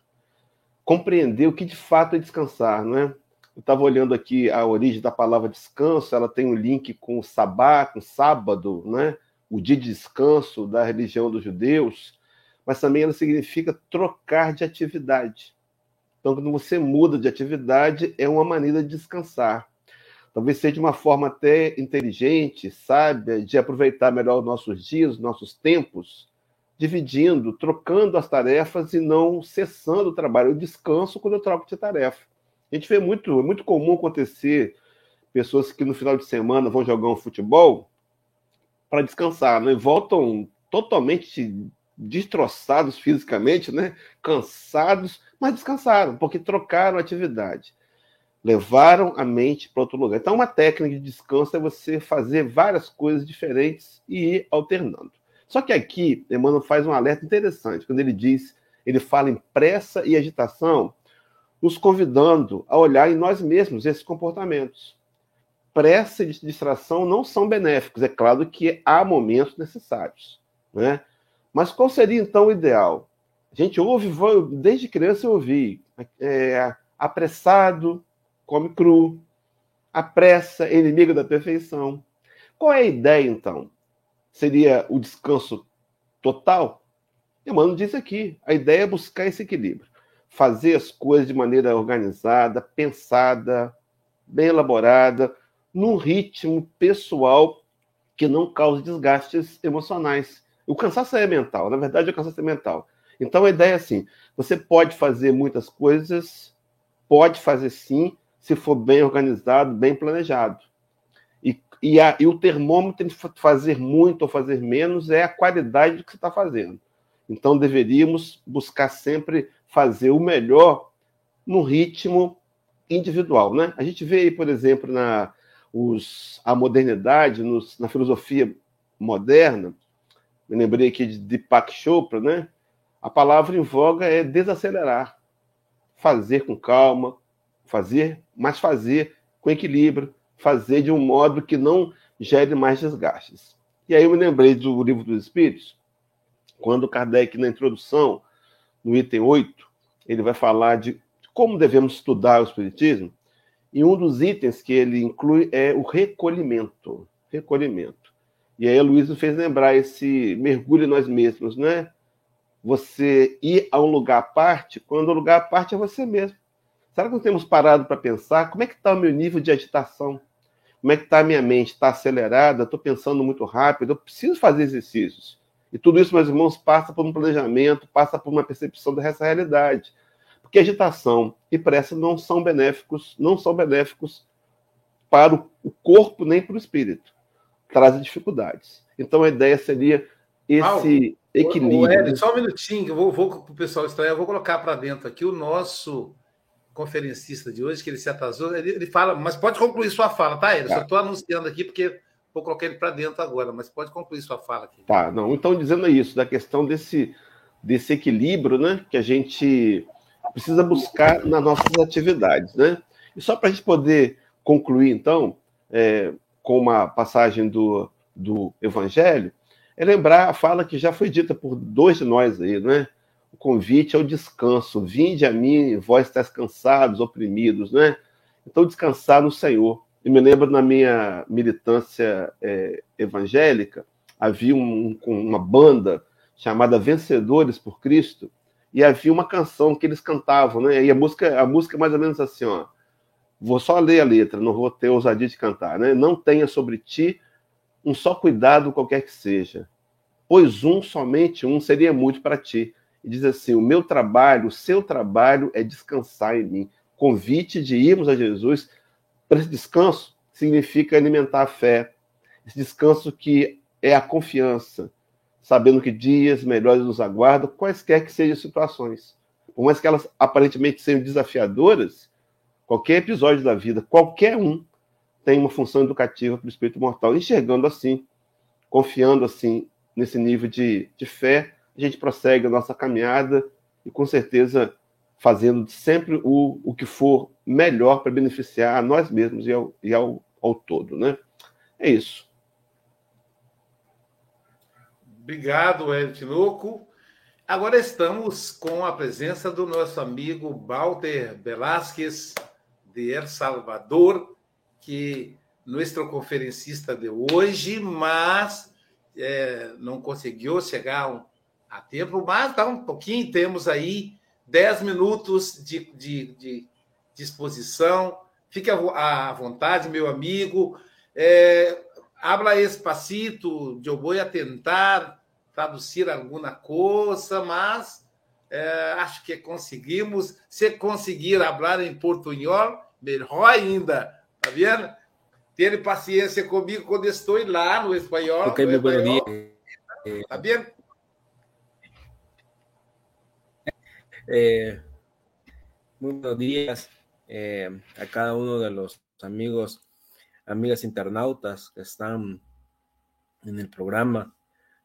Compreender o que de fato é descansar, não é? Eu estava olhando aqui a origem da palavra descanso, ela tem um link com o sabá, com o sábado, né? o dia de descanso da religião dos judeus, mas também ela significa trocar de atividade. Então, quando você muda de atividade, é uma maneira de descansar. Talvez seja uma forma até inteligente, sábia, de aproveitar melhor os nossos dias, os nossos tempos, dividindo, trocando as tarefas e não cessando o trabalho. Eu descanso quando eu troco de tarefa. A gente vê muito, é muito comum acontecer pessoas que no final de semana vão jogar um futebol para descansar, né? Voltam totalmente destroçados fisicamente, né? Cansados, mas descansaram, porque trocaram a atividade levaram a mente para outro lugar. Então, uma técnica de descanso é você fazer várias coisas diferentes e ir alternando. Só que aqui, Emmanuel faz um alerta interessante, quando ele diz, ele fala em pressa e agitação, nos convidando a olhar em nós mesmos esses comportamentos. Pressa e distração não são benéficos, é claro que há momentos necessários, né? Mas qual seria então o ideal? A gente ouve, desde criança eu ouvi, é, apressado, come cru. A pressa inimigo da perfeição. Qual é a ideia, então? Seria o descanso total? Emmanuel diz aqui: a ideia é buscar esse equilíbrio. Fazer as coisas de maneira organizada, pensada, bem elaborada, num ritmo pessoal que não cause desgastes emocionais. O cansaço é mental, na verdade, o cansaço é mental. Então a ideia é assim: você pode fazer muitas coisas, pode fazer sim, se for bem organizado, bem planejado. E, e, a, e o termômetro de fazer muito ou fazer menos é a qualidade do que você está fazendo. Então deveríamos buscar sempre fazer o melhor no ritmo individual. Né? A gente vê aí, por exemplo, na os, a modernidade, nos, na filosofia moderna, me lembrei aqui de Deepak Chopra, né? a palavra em voga é desacelerar, fazer com calma, fazer, mas fazer com equilíbrio, fazer de um modo que não gere mais desgastes. E aí eu me lembrei do Livro dos Espíritos, quando Kardec, na introdução, no item 8, ele vai falar de como devemos estudar o Espiritismo, e um dos itens que ele inclui é o recolhimento. Recolhimento. E aí a Luísa fez lembrar esse mergulho em nós mesmos, né? Você ir a um lugar à parte, quando o lugar à parte é você mesmo. Será que não temos parado para pensar como é que está o meu nível de agitação? Como é que está a minha mente? Está acelerada? Estou pensando muito rápido? Eu preciso fazer exercícios. E tudo isso, meus irmãos, passa por um planejamento, passa por uma percepção dessa realidade. Porque agitação e pressa não são benéficos, não são benéficos para o corpo nem para o espírito. Trazem dificuldades. Então a ideia seria esse equilíbrio. O, o Ed, só um minutinho, eu vou, vou para o pessoal estranhar, eu vou colocar para dentro aqui o nosso conferencista de hoje, que ele se atrasou, ele, ele fala, mas pode concluir sua fala, tá, Ele? Tá. Só estou anunciando aqui porque vou colocar ele para dentro agora, mas pode concluir sua fala aqui. Tá, não, então dizendo isso, da questão desse, desse equilíbrio, né, que a gente precisa buscar nas nossas atividades, né? E só para a gente poder concluir, então, é, com uma passagem do, do Evangelho, é lembrar a fala que já foi dita por dois de nós aí, né? o convite ao descanso. Vinde a mim, vós estáis cansados, oprimidos, né? Então, descansar no Senhor. E me lembro na minha militância é, evangélica, havia um, uma banda chamada Vencedores por Cristo, e havia uma canção que eles cantavam, né? E a música, a música é mais ou menos assim, ó. Vou só ler a letra, não vou ter ousadia de cantar, né? Não tenha sobre ti um só cuidado qualquer que seja, pois um, somente um, seria muito para ti e diz assim: O meu trabalho, o seu trabalho é descansar em mim. Convite de irmos a Jesus para esse descanso significa alimentar a fé. Esse descanso que é a confiança, sabendo que dias melhores nos aguardam, quaisquer que sejam as situações. Por mais que elas aparentemente sejam desafiadoras, qualquer episódio da vida, qualquer um, tem uma função educativa para o espírito mortal. Enxergando assim, confiando assim nesse nível de, de fé, a gente prossegue a nossa caminhada e com certeza fazendo sempre o, o que for melhor para beneficiar a nós mesmos e ao, e ao, ao todo, né? É isso. Obrigado, Ed Louco. Agora estamos com a presença do nosso amigo Walter Velázquez, de El Salvador, que nosso conferencista de hoje, mas é, não conseguiu chegar a tempo, mas dá um pouquinho, temos aí 10 minutos de, de, de disposição. Fique à vontade, meu amigo. É, habla espacito, eu vou tentar traduzir alguma coisa, mas é, acho que conseguimos. Se conseguir falar em portunhol, melhor ainda, tá vendo? Ter paciência comigo quando estou lá no espanhol. Ok, meu bom dia. Tá vendo? Eh, muy buenos días eh, a cada uno de los amigos, amigas internautas que están en el programa.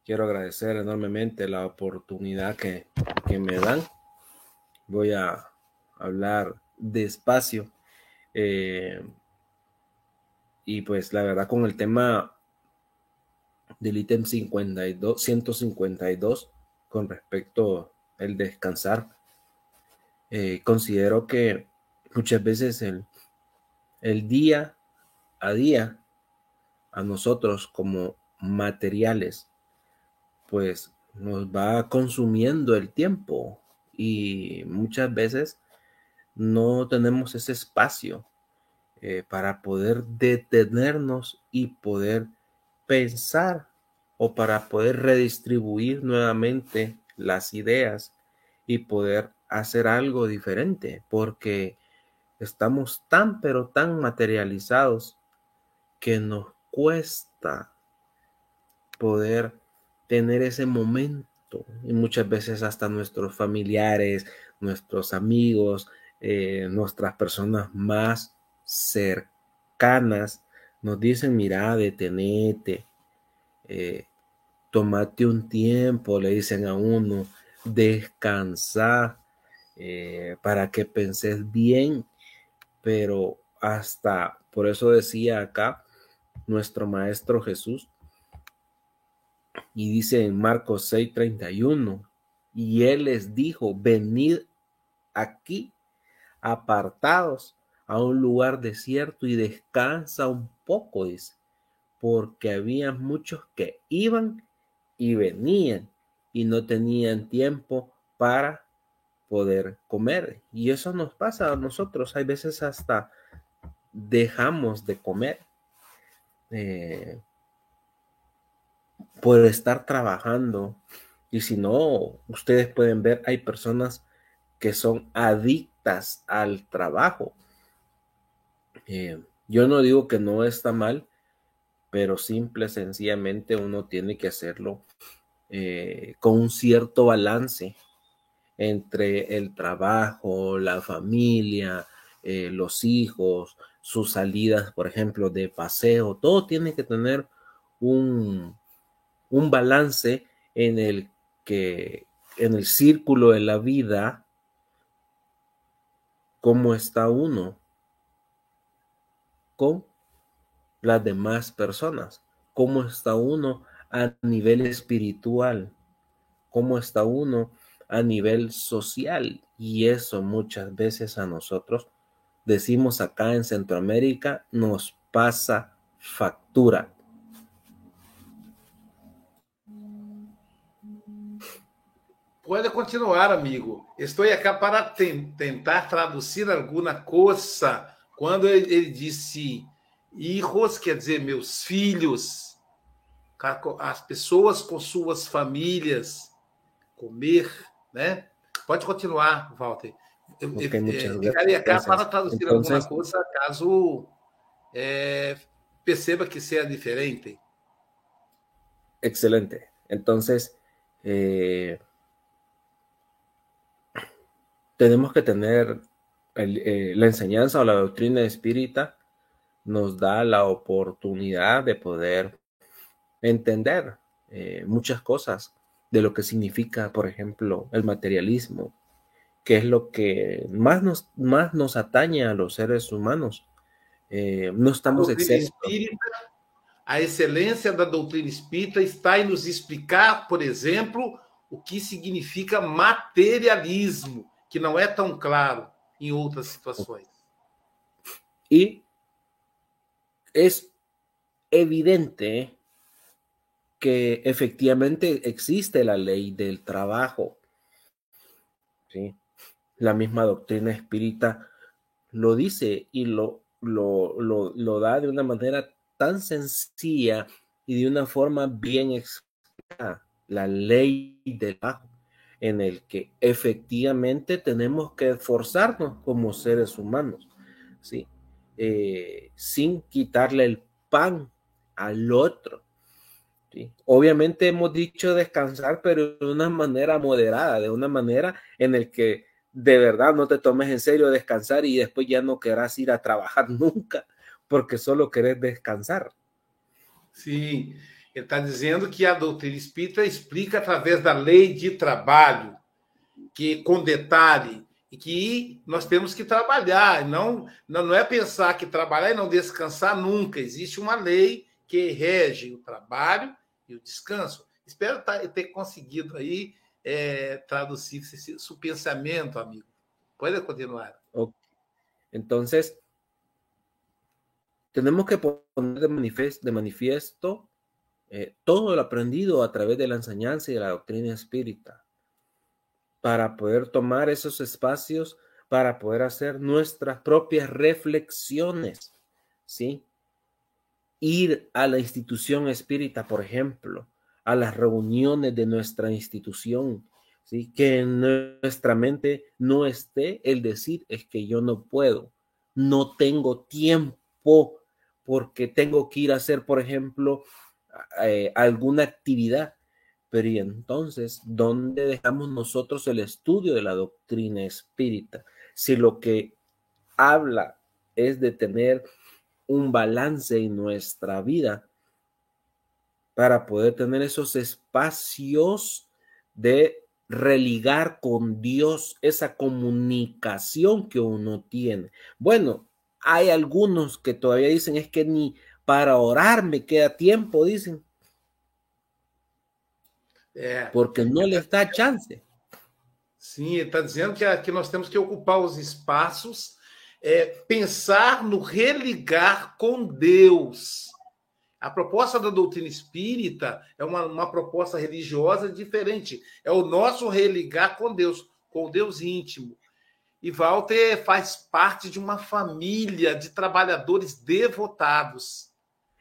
Quiero agradecer enormemente la oportunidad que, me dan. Voy a hablar despacio. Eh, y pues la verdad con el tema del ítem 52, 152 con respecto al descansar, eh, considero que muchas veces el, el día a día a nosotros como materiales, pues nos va consumiendo el tiempo y muchas veces no tenemos ese espacio eh, para poder detenernos y poder pensar o para poder redistribuir nuevamente las ideas y poder hacer algo diferente, porque estamos tan, pero tan materializados que nos cuesta poder tener ese momento. Y muchas veces hasta nuestros familiares, nuestros amigos, eh, nuestras personas más cercanas nos dicen, mira, detenete, eh, tomate un tiempo, le dicen a uno, descansar, eh, para que penses bien, pero hasta, por eso decía acá nuestro Maestro Jesús, y dice en Marcos 6:31, y él les dijo, venid aquí apartados a un lugar desierto y descansa un poco, dice, porque había muchos que iban y venían y no tenían tiempo para poder comer. Y eso nos pasa a nosotros. Hay veces hasta dejamos de comer eh, por estar trabajando. Y si no, ustedes pueden ver, hay personas que son adictas al trabajo. Eh, yo no digo que no está mal, pero simple, sencillamente uno tiene que hacerlo eh, con un cierto balance entre el trabajo, la familia, eh, los hijos, sus salidas, por ejemplo, de paseo, todo tiene que tener un, un balance en el que en el círculo de la vida, cómo está uno con las demás personas, cómo está uno a nivel espiritual, cómo está uno a nivel social. Y eso muchas veces a nosotros, decimos acá en Centroamérica, nos pasa factura. Pode continuar, amigo. Estou aqui para tentar traduzir alguma coisa. Quando ele, ele disse hijos, quer dizer meus filhos, as pessoas com suas famílias, comer, né? Pode continuar, Walter. Eu, eu, ficaria cá para traduzir então, alguma coisa caso perceba que seja diferente. Excelente. Entonces, eh, tenemos que tener el, eh, la enseñanza o la doctrina espírita nos da la oportunidad de poder entender eh, muchas cosas de lo que significa, por ejemplo, el materialismo, que es lo que más nos, más nos atañe a los seres humanos. Eh, no estamos exentos. a excelência da doutrina espírita está em nos explicar, por exemplo, o que significa materialismo, que não é tão claro em outras situações. E é evidente que efectivamente existe la ley del trabajo. ¿sí? La misma doctrina espírita lo dice y lo, lo, lo, lo da de una manera tan sencilla y de una forma bien explicada, la ley del trabajo, en el que efectivamente tenemos que esforzarnos como seres humanos, ¿sí? Eh, sin quitarle el pan al otro. ¿Sí? Obviamente hemos dicho descansar, pero de una manera moderada, de una manera en el que de verdad no te tomes en serio descansar y después ya no querrás ir a trabajar [LAUGHS] nunca, porque solo querés descansar. Ele está dizendo que a doutrina espírita explica através da lei de trabalho, que com detalhe, e que nós temos que trabalhar, não, não é pensar que trabalhar e não descansar nunca. Existe uma lei que rege o trabalho e o descanso. Espero ter conseguido aí é, traduzir esse, esse pensamento, amigo. Pode continuar. Okay. Entonces, tenemos que poner de manifiesto, de eh, todo lo aprendido a través de la enseñanza y de la doctrina espírita para poder tomar esos espacios, para poder hacer nuestras propias reflexiones, ¿sí? Ir a la institución espírita, por ejemplo, a las reuniones de nuestra institución, ¿sí? Que en nuestra mente no esté el decir es que yo no puedo, no tengo tiempo porque tengo que ir a hacer, por ejemplo, eh, alguna actividad. Pero y entonces, ¿dónde dejamos nosotros el estudio de la doctrina espírita? Si lo que habla es de tener un balance en nuestra vida para poder tener esos espacios de religar con Dios esa comunicación que uno tiene. Bueno, hay algunos que todavía dicen es que ni para orar me queda tiempo, dicen. É, porque não lhes dá chance. Sim, ele está dizendo que, que nós temos que ocupar os espaços, é, pensar no religar com Deus. A proposta da doutrina espírita é uma, uma proposta religiosa diferente. É o nosso religar com Deus, com Deus íntimo. E Walter faz parte de uma família de trabalhadores devotados.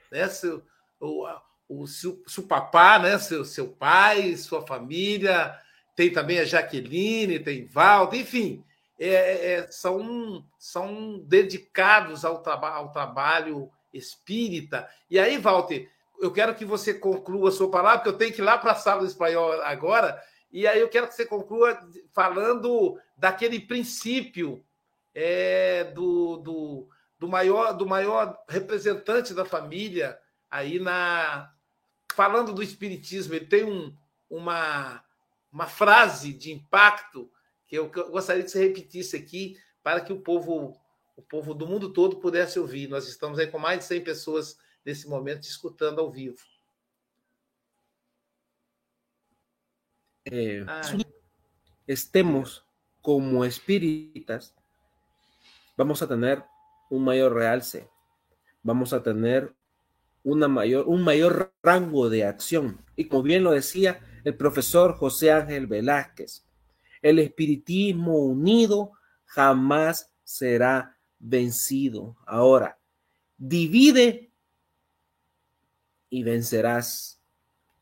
Né? Seu, o, o, seu, seu papá, né? seu, seu pai, sua família, tem também a Jaqueline, tem Walter, enfim, é, é, são, são dedicados ao, traba ao trabalho espírita. E aí, Walter, eu quero que você conclua a sua palavra, porque eu tenho que ir lá para a sala do espanhol agora, e aí eu quero que você conclua falando daquele princípio é, do, do, do, maior, do maior representante da família aí na. Falando do Espiritismo, ele tem um, uma, uma frase de impacto que eu, que eu gostaria que você repetisse aqui para que o povo, o povo do mundo todo pudesse ouvir. Nós estamos aí com mais de 100 pessoas nesse momento escutando ao vivo. eh, estemos como espíritas, vamos a tener un mayor realce, vamos a tener una mayor, un mayor rango de acción. Y como bien lo decía el profesor José Ángel Velázquez, el espiritismo unido jamás será vencido. Ahora, divide y vencerás.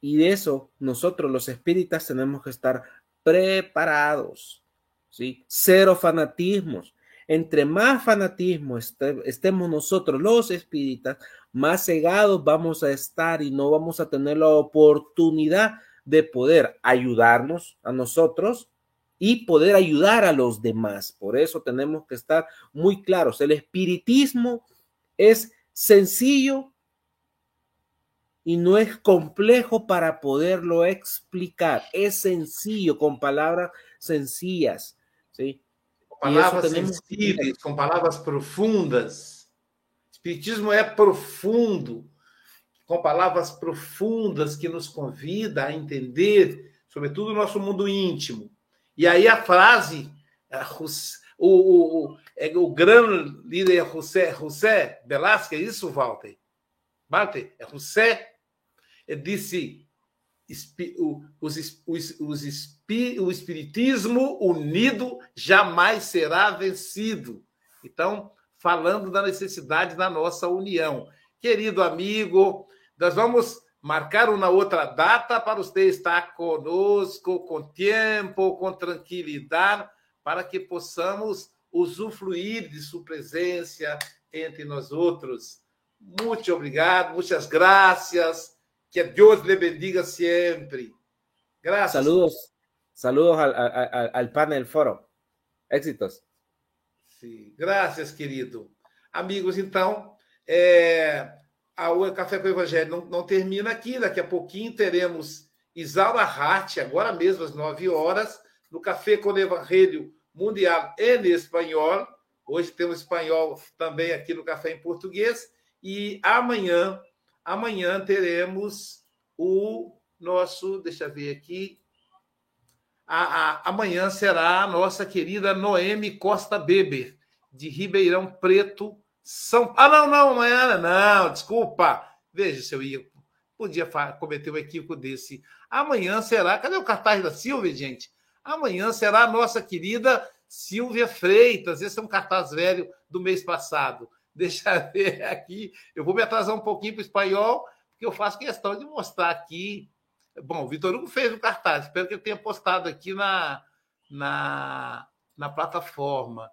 Y de eso nosotros los espíritas tenemos que estar preparados, ¿sí? Cero fanatismos. Entre más fanatismo estemos nosotros los espíritas, más cegados vamos a estar y no vamos a tener la oportunidad de poder ayudarnos a nosotros y poder ayudar a los demás. Por eso tenemos que estar muy claros. El espiritismo es sencillo y no es complejo para poderlo explicar. Es sencillo, con palabras sencillas. ¿sí? Palavras sensíveis, com palavras profundas. Espiritismo é profundo, com palavras profundas que nos convida a entender, sobretudo o nosso mundo íntimo. E aí a frase, o, o, o, é o grande líder José, José Velasquez, é isso, Walter? Walter, é José? Ele disse: o, os, os, os, o Espiritismo unido jamais será vencido. Então, falando da necessidade da nossa união. Querido amigo, nós vamos marcar uma outra data para você estar conosco com tempo, com tranquilidade, para que possamos usufruir de sua presença entre nós outros. Muito obrigado, muitas graças. Que Deus lhe bendiga sempre. Graças. Saludos, saludos al, al, al panel foro. Éxitos. Sim, graças, querido. Amigos, então, é, o Café com o Evangelho não, não, termina aqui. Daqui a pouquinho teremos Isaura Hart, agora mesmo às 9 horas, no Café com o Evangelho Mundial em espanhol. Hoje temos espanhol também aqui no Café em Português. E amanhã, amanhã teremos o nosso, deixa eu ver aqui. A, a, amanhã será a nossa querida Noemi Costa Beber, de Ribeirão Preto, São Ah, não, não, amanhã não, desculpa. Veja se eu ia. Podia cometer um equívoco desse. Amanhã será. Cadê o cartaz da Silvia, gente? Amanhã será a nossa querida Silvia Freitas. Esse é um cartaz velho do mês passado. [LAUGHS] Deixa eu ver aqui. Eu vou me atrasar um pouquinho para o espanhol, porque eu faço questão de mostrar aqui. Bom, o Vitor Hugo fez o cartaz. Espero que ele tenha postado aqui na, na, na plataforma.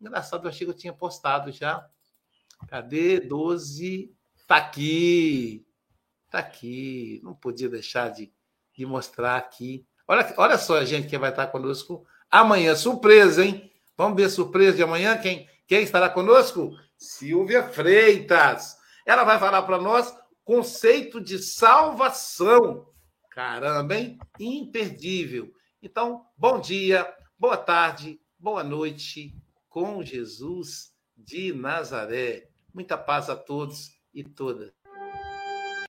Engraçado, eu achei que eu tinha postado já. Cadê? 12. Tá aqui. Tá aqui. Não podia deixar de, de mostrar aqui. Olha, olha só a gente que vai estar conosco amanhã. Surpresa, hein? Vamos ver a surpresa de amanhã. Quem, quem estará conosco? Silvia Freitas. Ela vai falar para nós conceito de salvação. Caramba, hein? Imperdível. Então, bom dia, boa tarde, boa noite com Jesus de Nazaré. Muita paz a todos e todas.